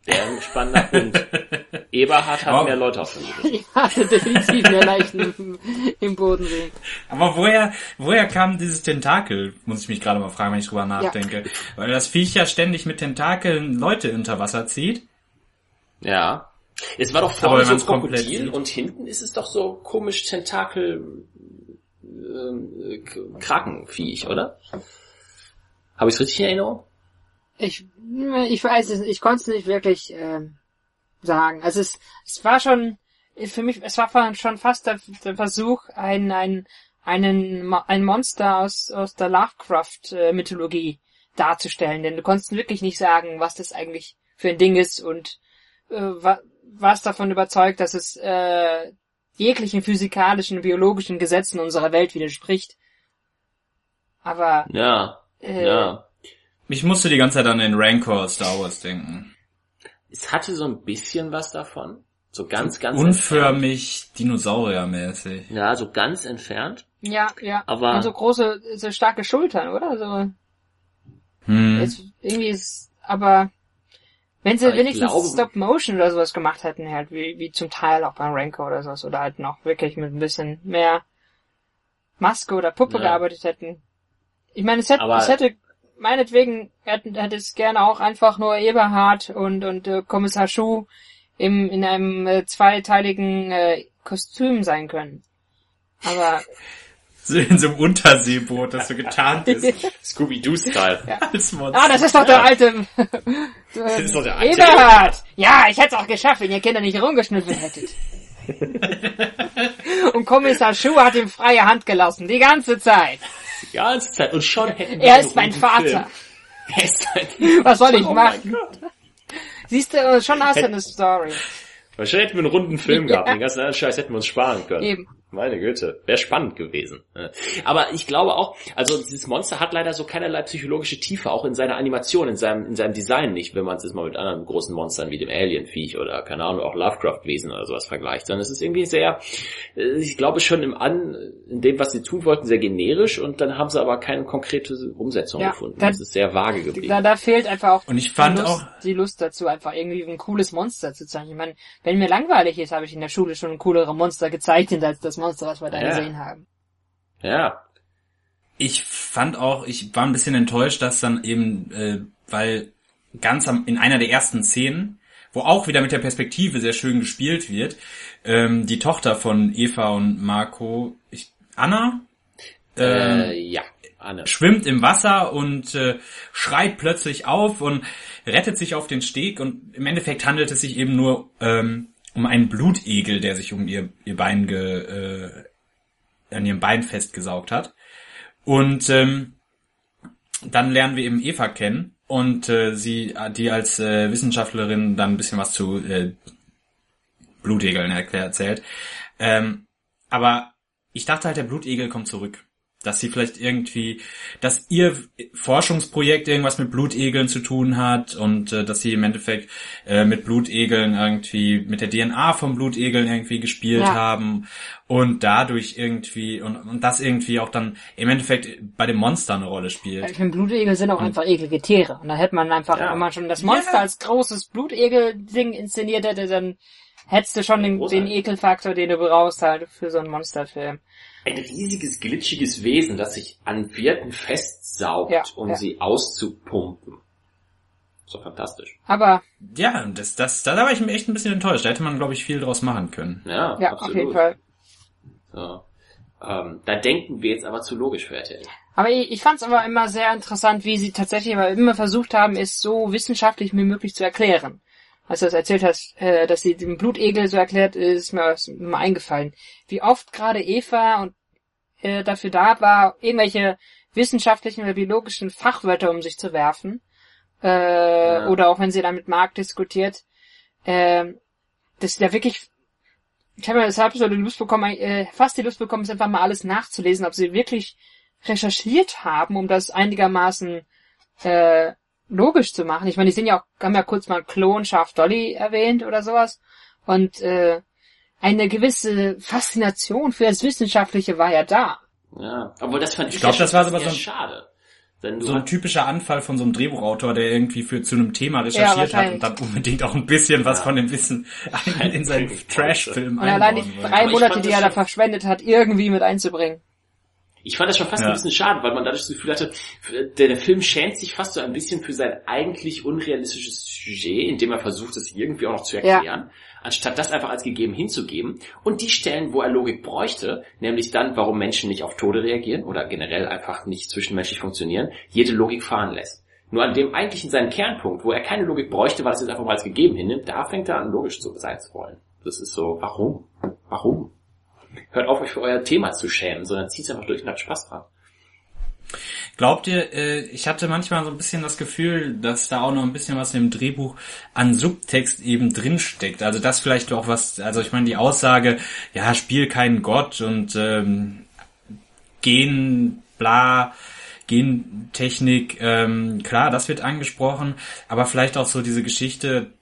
Der ein spannender Punkt. <laughs> Eberhard hat Oh. mehr Leute auf dem. Ich hatte <laughs> definitiv mehr Leichen im, Bodensee. Aber woher, woher kam dieses Tentakel? Muss ich mich gerade mal fragen, wenn ich drüber nachdenke. Weil das Viech ja ständig mit Tentakeln Leute unter Wasser zieht. Ja. Es war doch Aber vorne wenn so ein Krokodil und hinten ist es doch so komisch Tentakel ähm, K- Krakenviech, oder? Habe ich es richtig in Erinnerung? Ich, ich weiß es, ich konnte es nicht wirklich ähm, sagen. Also es, es war schon, für mich, es war schon fast der, der Versuch, ein, ein, einen, ein Monster aus, aus der Lovecraft-Mythologie darzustellen, denn du konntest wirklich nicht sagen, was das eigentlich für ein Ding ist und äh, warst davon überzeugt, dass es äh, jeglichen physikalischen, biologischen Gesetzen unserer Welt widerspricht. Aber ja, äh, ja. Ich musste die ganze Zeit an den Rancor Star Wars denken. Es hatte so ein bisschen was davon. So ganz, ganz unförmig Dinosauriermäßig. Ja, so ganz entfernt. Ja, ja. Aber und so große, so starke Schultern, oder? So. Hm. Jetzt, irgendwie ist, aber wenn sie aber wenigstens glaube, Stop Motion oder sowas gemacht hätten, halt wie, wie zum Teil auch beim Ranker oder sowas, oder halt noch wirklich mit ein bisschen mehr Maske oder Puppe ja. gearbeitet hätten. Ich meine, es hätte, aber es hätte meinetwegen hätte, es gerne auch einfach nur Eberhard und und äh, Kommissar Schuh im in einem äh, zweiteiligen äh, Kostüm sein können. Aber <laughs> so in so einem Unterseeboot, das so getarnt ist. <laughs> Scooby-Doo-Style. Ja. Ah, das ist doch der alte... <laughs> das ist doch der alte... Eberhard! Ja, ich hätte es auch geschafft, wenn ihr Kinder nicht rumgeschnüffelt hättet. <laughs> Und Kommissar Schuh hat ihm freie Hand gelassen, die ganze Zeit. Die ganze Zeit. Und schon hätten wir Er ist mein Vater. <laughs> Er ist mein <laughs> Was soll ich oh machen? Siehst du, schon hast du eine Story. Wahrscheinlich hätten wir einen runden Film gehabt. Den ganzen anderen Scheiß hätten wir uns sparen können. Eben. Meine Güte, wäre spannend gewesen. Aber ich glaube auch, also dieses Monster hat leider so keinerlei psychologische Tiefe, auch in seiner Animation, in seinem, in seinem Design nicht, wenn man es jetzt mal mit anderen großen Monstern wie dem Alien-Viech oder, keine Ahnung, auch Lovecraft-Wesen oder sowas vergleicht. Sondern es ist irgendwie sehr, äh, ich glaube schon im An, in dem, was sie tun wollten, sehr generisch und dann haben sie aber keine konkrete Umsetzung ja, gefunden. Das ist sehr vage geblieben. Da, da fehlt einfach auch, und ich fand die, Lust, auch die Lust dazu, einfach irgendwie ein cooles Monster zu zeichnen. Ich meine, wenn mir langweilig ist, habe ich in der Schule schon coolere Monster gezeichnet als das Monster, was wir da ja. gesehen haben. Ja. Ich fand auch, ich war ein bisschen enttäuscht, dass dann eben, äh, weil ganz am, in einer der ersten Szenen, wo auch wieder mit der Perspektive sehr schön gespielt wird, ähm, die Tochter von Eva und Marco, ich, Anna? Äh, ähm, ja. Anne. schwimmt im Wasser und äh, schreit plötzlich auf und rettet sich auf den Steg und im Endeffekt handelt es sich eben nur ähm, um einen Blutegel, der sich um ihr, ihr Bein ge, äh, an ihrem Bein festgesaugt hat. Und ähm, dann lernen wir eben Eva kennen und äh, sie, die als äh, Wissenschaftlerin dann ein bisschen was zu äh, Blutegeln erzählt. Ähm, aber ich dachte halt, der Blutegel kommt zurück dass sie vielleicht irgendwie, dass ihr Forschungsprojekt irgendwas mit Blutegeln zu tun hat und äh, dass sie im Endeffekt äh, mit Blutegeln irgendwie, mit der DNA von Blutegeln irgendwie gespielt ja. haben und dadurch irgendwie, und, und das irgendwie auch dann im Endeffekt bei dem Monster eine Rolle spielt. Ich finde, Blutegel sind auch und, einfach eklige Tiere und da hätte man einfach, ja. wenn man schon das Monster ja. als großes Blutegel-Ding inszeniert hätte, dann hättest du schon den, den Ekelfaktor, den du brauchst halt für so einen Monsterfilm ein riesiges, glitschiges Wesen, das sich an Wirten festsaugt, ja, um ja. sie auszupumpen. So fantastisch. Aber. Ja, das, das, da war ich mir echt ein bisschen enttäuscht. Da hätte man, glaube ich, viel draus machen können. Ja, ja absolut. auf jeden Fall. So. Ähm, da denken wir jetzt aber zu logisch für RTL. Aber ich, ich fand es aber immer sehr interessant, wie sie tatsächlich aber immer versucht haben, es so wissenschaftlich wie möglich zu erklären als du das erzählt hast, äh, dass sie den Blutegel so erklärt, ist mir, ist mir eingefallen. Wie oft gerade Eva und äh, dafür da war, irgendwelche wissenschaftlichen oder biologischen Fachwörter um sich zu werfen. Äh, ja. Oder auch wenn sie dann mit Marc diskutiert, äh, dass sie da wirklich ich habe deshalb so die Lust bekommen, äh, fast die Lust bekommen, es einfach mal alles nachzulesen, ob sie wirklich recherchiert haben, um das einigermaßen äh, logisch zu machen. Ich meine, die sind ja auch, haben ja kurz mal Klon Schaf Dolly erwähnt oder sowas. Und äh, eine gewisse Faszination für das Wissenschaftliche war ja da. Ja, obwohl das fand ich, ich glaube, das war aber so ein, schade. so ein typischer Anfall von so einem Drehbuchautor, der irgendwie für zu einem Thema recherchiert ja, hat und dann unbedingt auch ein bisschen was ja. von dem Wissen <laughs> in seinen Trash-Film Und allein die drei Monate, die er da verschwendet hat, irgendwie mit einzubringen. Ich fand das schon fast ja. ein bisschen schade, weil man dadurch das Gefühl hatte, der, der, Film schämt sich fast so ein bisschen für sein eigentlich unrealistisches Sujet, indem er versucht, es irgendwie auch noch zu erklären, ja. anstatt das einfach als gegeben hinzugeben. Und die Stellen, wo er Logik bräuchte, nämlich dann, warum Menschen nicht auf Tode reagieren oder generell einfach nicht zwischenmenschlich funktionieren, jede Logik fahren lässt. Nur an dem eigentlich in seinem Kernpunkt, wo er keine Logik bräuchte, weil er es jetzt einfach mal als gegeben hinnimmt, da fängt er an, logisch zu sein zu wollen. Das ist so, warum? Warum? Hört auf, euch für euer Thema zu schämen, sondern zieht einfach durch und habt Spaß dran. Glaubt ihr, äh, ich hatte manchmal so ein bisschen das Gefühl, dass da auch noch ein bisschen was im Drehbuch an Subtext eben drinsteckt. Also das vielleicht auch was, also ich meine die Aussage, ja, spiel keinen Gott und ähm, Gen, bla, Gentechnik, ähm, klar, das wird angesprochen, aber vielleicht auch so diese Geschichte,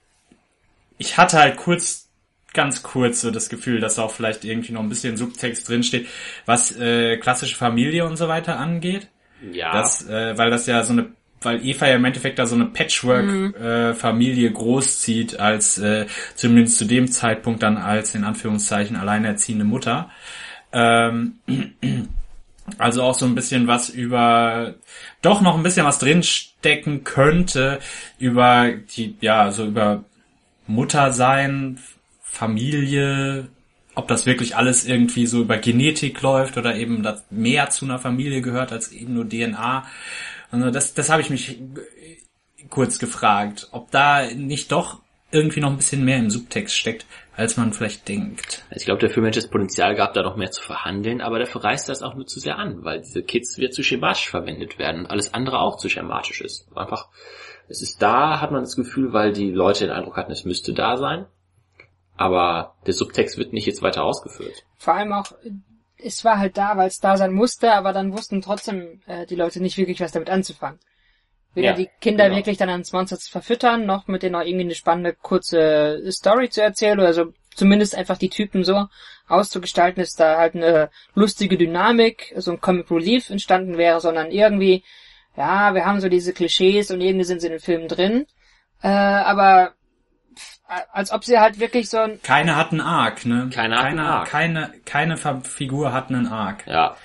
ich hatte halt kurz ganz kurz so das Gefühl, dass auch vielleicht irgendwie noch ein bisschen Subtext drinsteht, was äh, klassische Familie und so weiter angeht. Ja. Das, äh, weil das ja so eine, weil Eva ja im Endeffekt da so eine Patchwork-Familie großzieht, als äh, zumindest zu dem Zeitpunkt dann als in Anführungszeichen alleinerziehende Mutter. Ähm, <clears throat> also auch so ein bisschen was über, doch noch ein bisschen was drinstecken könnte über die, ja, so über Muttersein, Familie, ob das wirklich alles irgendwie so über Genetik läuft oder eben das mehr zu einer Familie gehört als eben nur DNA. Also das, das habe ich mich kurz gefragt, ob da nicht doch irgendwie noch ein bisschen mehr im Subtext steckt, als man vielleicht denkt. Ich glaube, der Film hätte das Potenzial gehabt, da noch mehr zu verhandeln, aber dafür reißt das auch nur zu sehr an, weil diese Kids wird zu schematisch verwendet werden und alles andere auch zu schematisch ist. Einfach, es ist da, hat man das Gefühl, weil die Leute den Eindruck hatten, es müsste da sein, aber der Subtext wird nicht jetzt weiter ausgeführt. Vor allem auch, es war halt da, weil es da sein musste, aber dann wussten trotzdem äh, die Leute nicht wirklich, was damit anzufangen. Weder Ja, die Kinder genau. wirklich dann ans Monster zu verfüttern, noch mit denen auch irgendwie eine spannende, kurze Story zu erzählen, oder so zumindest einfach die Typen so auszugestalten, dass da halt eine lustige Dynamik, so ein Comic Relief entstanden wäre, sondern irgendwie, ja, wir haben so diese Klischees und irgendwie sind sie in den Filmen drin, äh, aber als ob sie halt wirklich so ein Keine hat einen Arc, ne? Keine hat einen keine, Arc. Keine, keine Figur hat einen Arc. Ja,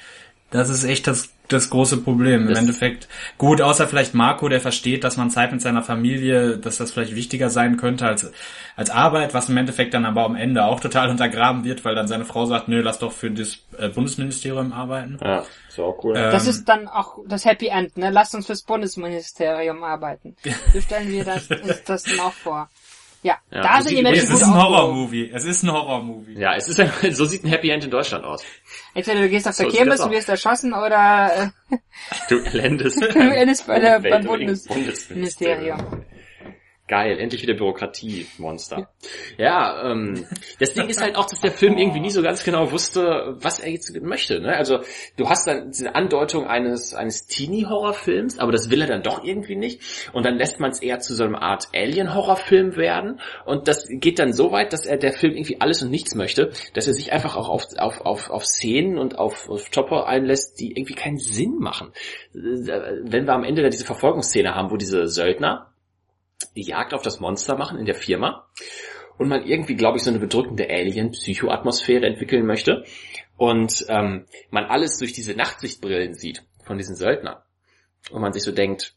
Das ist echt das, das große Problem. Das- Im Endeffekt, gut, außer vielleicht Marco, der versteht, dass man Zeit mit seiner Familie, dass das vielleicht wichtiger sein könnte als, als Arbeit, was im Endeffekt dann aber am Ende auch total <laughs> untergraben wird, weil dann seine Frau sagt, nö, lass doch für das äh, Bundesministerium arbeiten. ja, ist auch cool. Äh, Das Ähm, ist dann auch das Happy End, ne? Lasst uns fürs Bundesministerium arbeiten. So stellen wir das, uns das dann auch vor. <laughs> Ja, Ja, da so sind die Menschen es gut ist ein. Horrormovie. Es ist ein Horrormovie. Ja, es ist ein, <laughs> so sieht ein Happy End in Deutschland aus. Entweder du gehst auf der So Kirmes und wirst erschossen oder äh, Du landest <laughs> du endest bei <laughs> der, beim Bundesministerium. Geil, endlich wieder Bürokratiemonster. Ja, ähm, das Ding ist halt auch, dass der Film irgendwie nie so ganz genau wusste, was er jetzt möchte. Ne? Also du hast dann diese Andeutung eines eines Teenie-Horrorfilms, aber das will er dann doch irgendwie nicht. Und dann lässt man es eher zu so einer Art Alien-Horrorfilm werden. Und das geht dann so weit, dass er der Film irgendwie alles und nichts möchte, dass er sich einfach auch auf auf auf, auf Szenen und auf, auf Topper einlässt, die irgendwie keinen Sinn machen. Wenn wir am Ende da diese Verfolgungsszene haben, wo diese Söldner Jagd auf das Monster machen in der Firma und man irgendwie, glaube ich, so eine bedrückende Alien-Psychoatmosphäre entwickeln möchte und ähm, man alles durch diese Nachtsichtbrillen sieht von diesen Söldnern und man sich so denkt,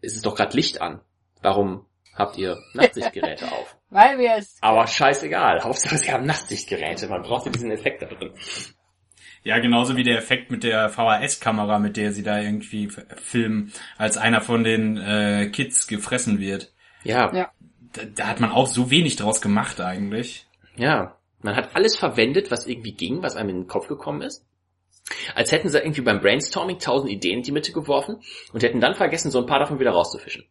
es ist doch gerade Licht an, warum habt ihr Nachtsichtgeräte <laughs> auf? Weil wir es Aber scheißegal, Hauptsache sie haben Nachtsichtgeräte, man braucht ja diesen Effekt da drin. Ja, genauso wie der Effekt mit der VHS-Kamera, mit der sie da irgendwie filmen, als einer von den äh, Kids gefressen wird. Ja, Ja. Da, da hat man auch so wenig draus gemacht eigentlich. Ja, man hat alles verwendet, was irgendwie ging, was einem in den Kopf gekommen ist. Als hätten sie irgendwie beim Brainstorming tausend Ideen in die Mitte geworfen und hätten dann vergessen, so ein paar davon wieder rauszufischen.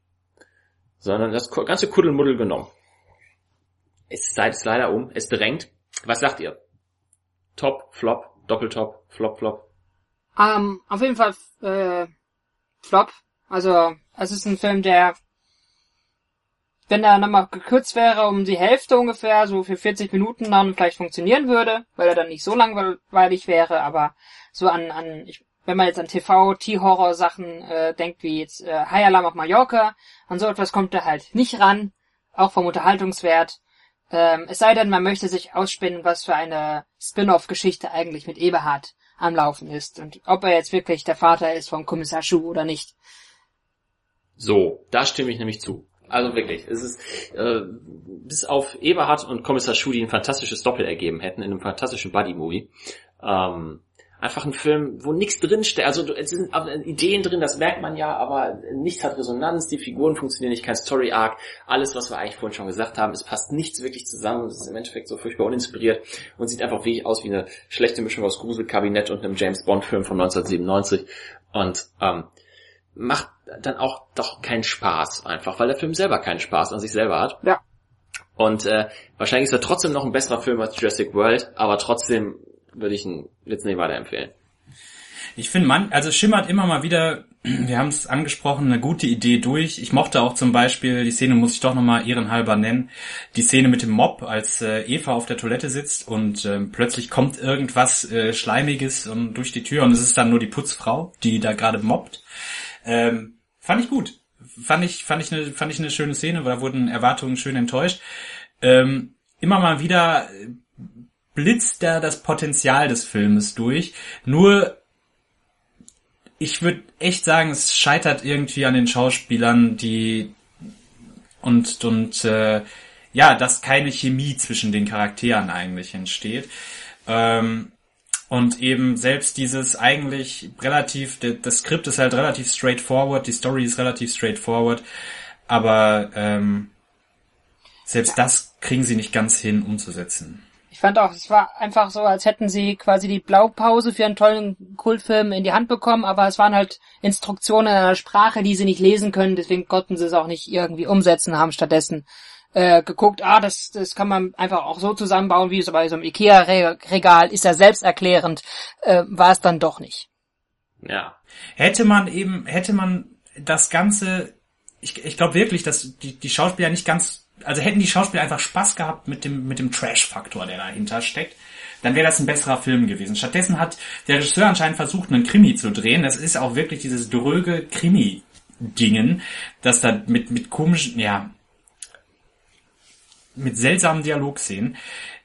Sondern das ganze Kuddelmuddel genommen. Es sei es leider um, es drängt. Was sagt ihr? Top, Flop, Doppeltop, Flop, Flop. Ähm, auf jeden Fall äh, Flop. Also es ist ein Film, der, wenn er nochmal gekürzt wäre um die Hälfte ungefähr, so für 40 Minuten dann vielleicht funktionieren würde, weil er dann nicht so langweilig wäre, aber so an, an ich, wenn man jetzt an TV, T-Horror-Sachen äh, denkt, wie jetzt äh, High Alarm auf Mallorca, an so etwas kommt er halt nicht ran, auch vom Unterhaltungswert. Ähm, es sei denn, man möchte sich ausspinnen, was für eine Spin-off-Geschichte eigentlich mit Eberhard am Laufen ist und ob er jetzt wirklich der Vater ist vom Kommissar Schuh oder nicht. So, da stimme ich nämlich zu. Also wirklich, es ist äh, bis auf Eberhard und Kommissar Schuh, die ein fantastisches Doppel ergeben hätten in einem fantastischen Buddy-Movie. Ähm, einfach ein Film, wo nichts drinsteckt. Also es sind Ideen drin, das merkt man ja, aber nichts hat Resonanz, die Figuren funktionieren nicht, kein Story Arc, alles, was wir eigentlich vorhin schon gesagt haben, es passt nichts wirklich zusammen, es ist im Endeffekt so furchtbar uninspiriert und sieht einfach wirklich aus wie eine schlechte Mischung aus Gruselkabinett und einem James Bond Film von 1997 und ähm, macht dann auch doch keinen Spaß einfach, weil der Film selber keinen Spaß an sich selber hat. Ja. Und äh, wahrscheinlich ist er trotzdem noch ein besserer Film als Jurassic World, aber trotzdem würde ich ihn jetzt nicht weiterempfehlen. Ich finde, man, also schimmert immer mal wieder, <clears throat> wir haben es angesprochen, eine gute Idee durch. Ich mochte auch zum Beispiel, die Szene muss ich doch nochmal ehrenhalber nennen, die Szene mit dem Mob, als äh, Eva auf der Toilette sitzt und äh, plötzlich kommt irgendwas äh, Schleimiges und durch die Tür und es ist dann nur die Putzfrau, die da gerade mobbt. Ähm, fand ich gut. Fand ich, fand ich eine, fand ich eine schöne Szene, weil da wurden Erwartungen schön enttäuscht. Ähm, immer mal wieder blitzt da das Potenzial des Filmes durch. Nur, ich würde echt sagen, es scheitert irgendwie an den Schauspielern, die und und äh, ja, dass keine Chemie zwischen den Charakteren eigentlich entsteht. Ähm, und eben selbst dieses eigentlich relativ, das Skript ist halt relativ straightforward, die Story ist relativ straightforward, aber ähm, selbst das kriegen sie nicht ganz hin umzusetzen. Ich fand auch, es war einfach so, als hätten sie quasi die Blaupause für einen tollen Kultfilm in die Hand bekommen, aber es waren halt Instruktionen in einer Sprache, die sie nicht lesen können, deswegen konnten sie es auch nicht irgendwie umsetzen, haben stattdessen äh, geguckt, ah, das, das kann man einfach auch so zusammenbauen, wie es bei so einem Ikea-Regal, ist ja selbsterklärend, äh, war es dann doch nicht. Ja. Hätte man eben, hätte man das Ganze, ich, ich glaube wirklich, dass die, die Schauspieler nicht ganz, also hätten die Schauspieler einfach Spaß gehabt mit dem, mit dem Trash-Faktor, der dahinter steckt, dann wäre das ein besserer Film gewesen. Stattdessen hat der Regisseur anscheinend versucht, einen Krimi zu drehen. Das ist auch wirklich dieses dröge Krimi-Dingen, das da mit, mit komischen, ja, mit seltsamen Dialogszenen,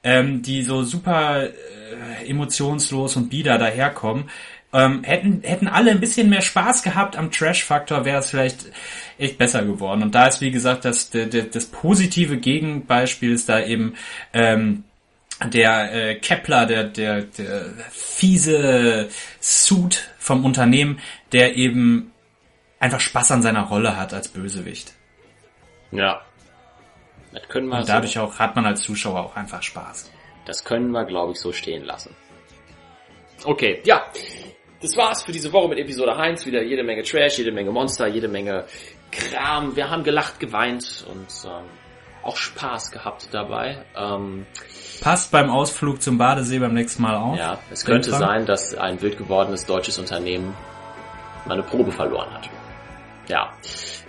ähm, die so super äh, emotionslos und bieder daherkommen. Ähm, hätten, hätten alle ein bisschen mehr Spaß gehabt am Trash-Faktor, wäre es vielleicht echt besser geworden. Und da ist, wie gesagt, das, das, das positive Gegenbeispiel ist da eben ähm, der äh, Kepler, der, der, der fiese Suit vom Unternehmen, der eben einfach Spaß an seiner Rolle hat als Bösewicht. Ja, das können wir Und dadurch so, auch hat man als Zuschauer auch einfach Spaß. Das können wir, glaube ich, so stehen lassen. Okay, ja. Das war's für diese Woche mit Episode 1. Wieder jede Menge Trash, jede Menge Monster, jede Menge Kram. Wir haben gelacht, geweint und ähm, auch Spaß gehabt dabei. Ähm, Passt beim Ausflug zum Badesee beim nächsten Mal auf. Ja, es könnte sein, dass ein wild gewordenes deutsches Unternehmen meine Probe verloren hat. Ja.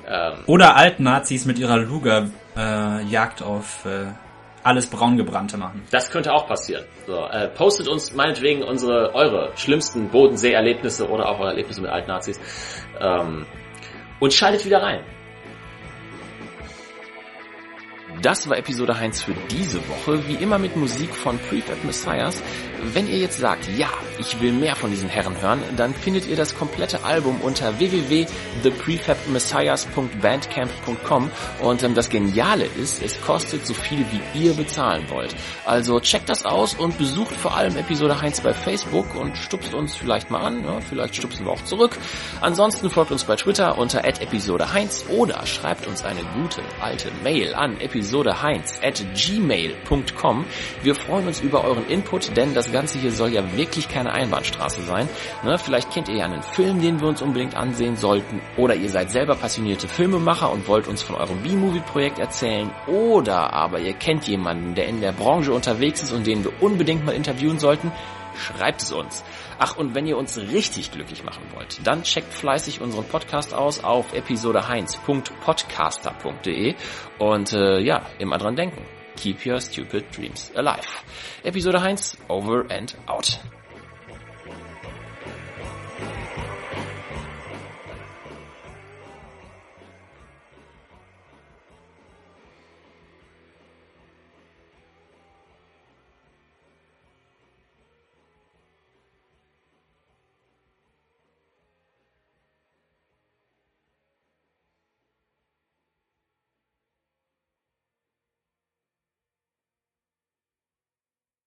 Ähm, Oder Altnazis mit ihrer Luger äh, Jagd auf äh, alles braungebrannte machen. Das könnte auch passieren. So, äh, postet uns meinetwegen unsere eure schlimmsten Bodensee-Erlebnisse oder auch eure Erlebnisse mit Altnazis ähm, und schaltet wieder rein. Das war Episode 1 für diese Woche, wie immer mit Musik von Prefab Messiahs. Wenn ihr jetzt sagt, ja, ich will mehr von diesen Herren hören, dann findet ihr das komplette Album unter www.theprefabmessiahs.bandcamp.com und ähm, das Geniale ist, es kostet so viel, wie ihr bezahlen wollt. Also checkt das aus und besucht vor allem Episode 1 bei Facebook und stupst uns vielleicht mal an, ja, vielleicht stupsen wir auch zurück. Ansonsten folgt uns bei Twitter unter episode 1 oder schreibt uns eine gute alte Mail an episodeheinz at gmail.com. Wir freuen uns über euren Input, denn das Ganze hier soll ja wirklich keine Einbahnstraße sein. Ne, vielleicht kennt ihr ja einen Film, den wir uns unbedingt ansehen sollten. Oder ihr seid selber passionierte Filmemacher und wollt uns von eurem B-Movie-Projekt erzählen. Oder aber ihr kennt jemanden, der in der Branche unterwegs ist und den wir unbedingt mal interviewen sollten. Schreibt es uns. Ach, und wenn ihr uns richtig glücklich machen wollt, dann checkt fleißig unseren Podcast aus auf episode1.podcaster.de und äh, ja, immer dran denken. Keep your stupid dreams alive. Episode 1, over and out.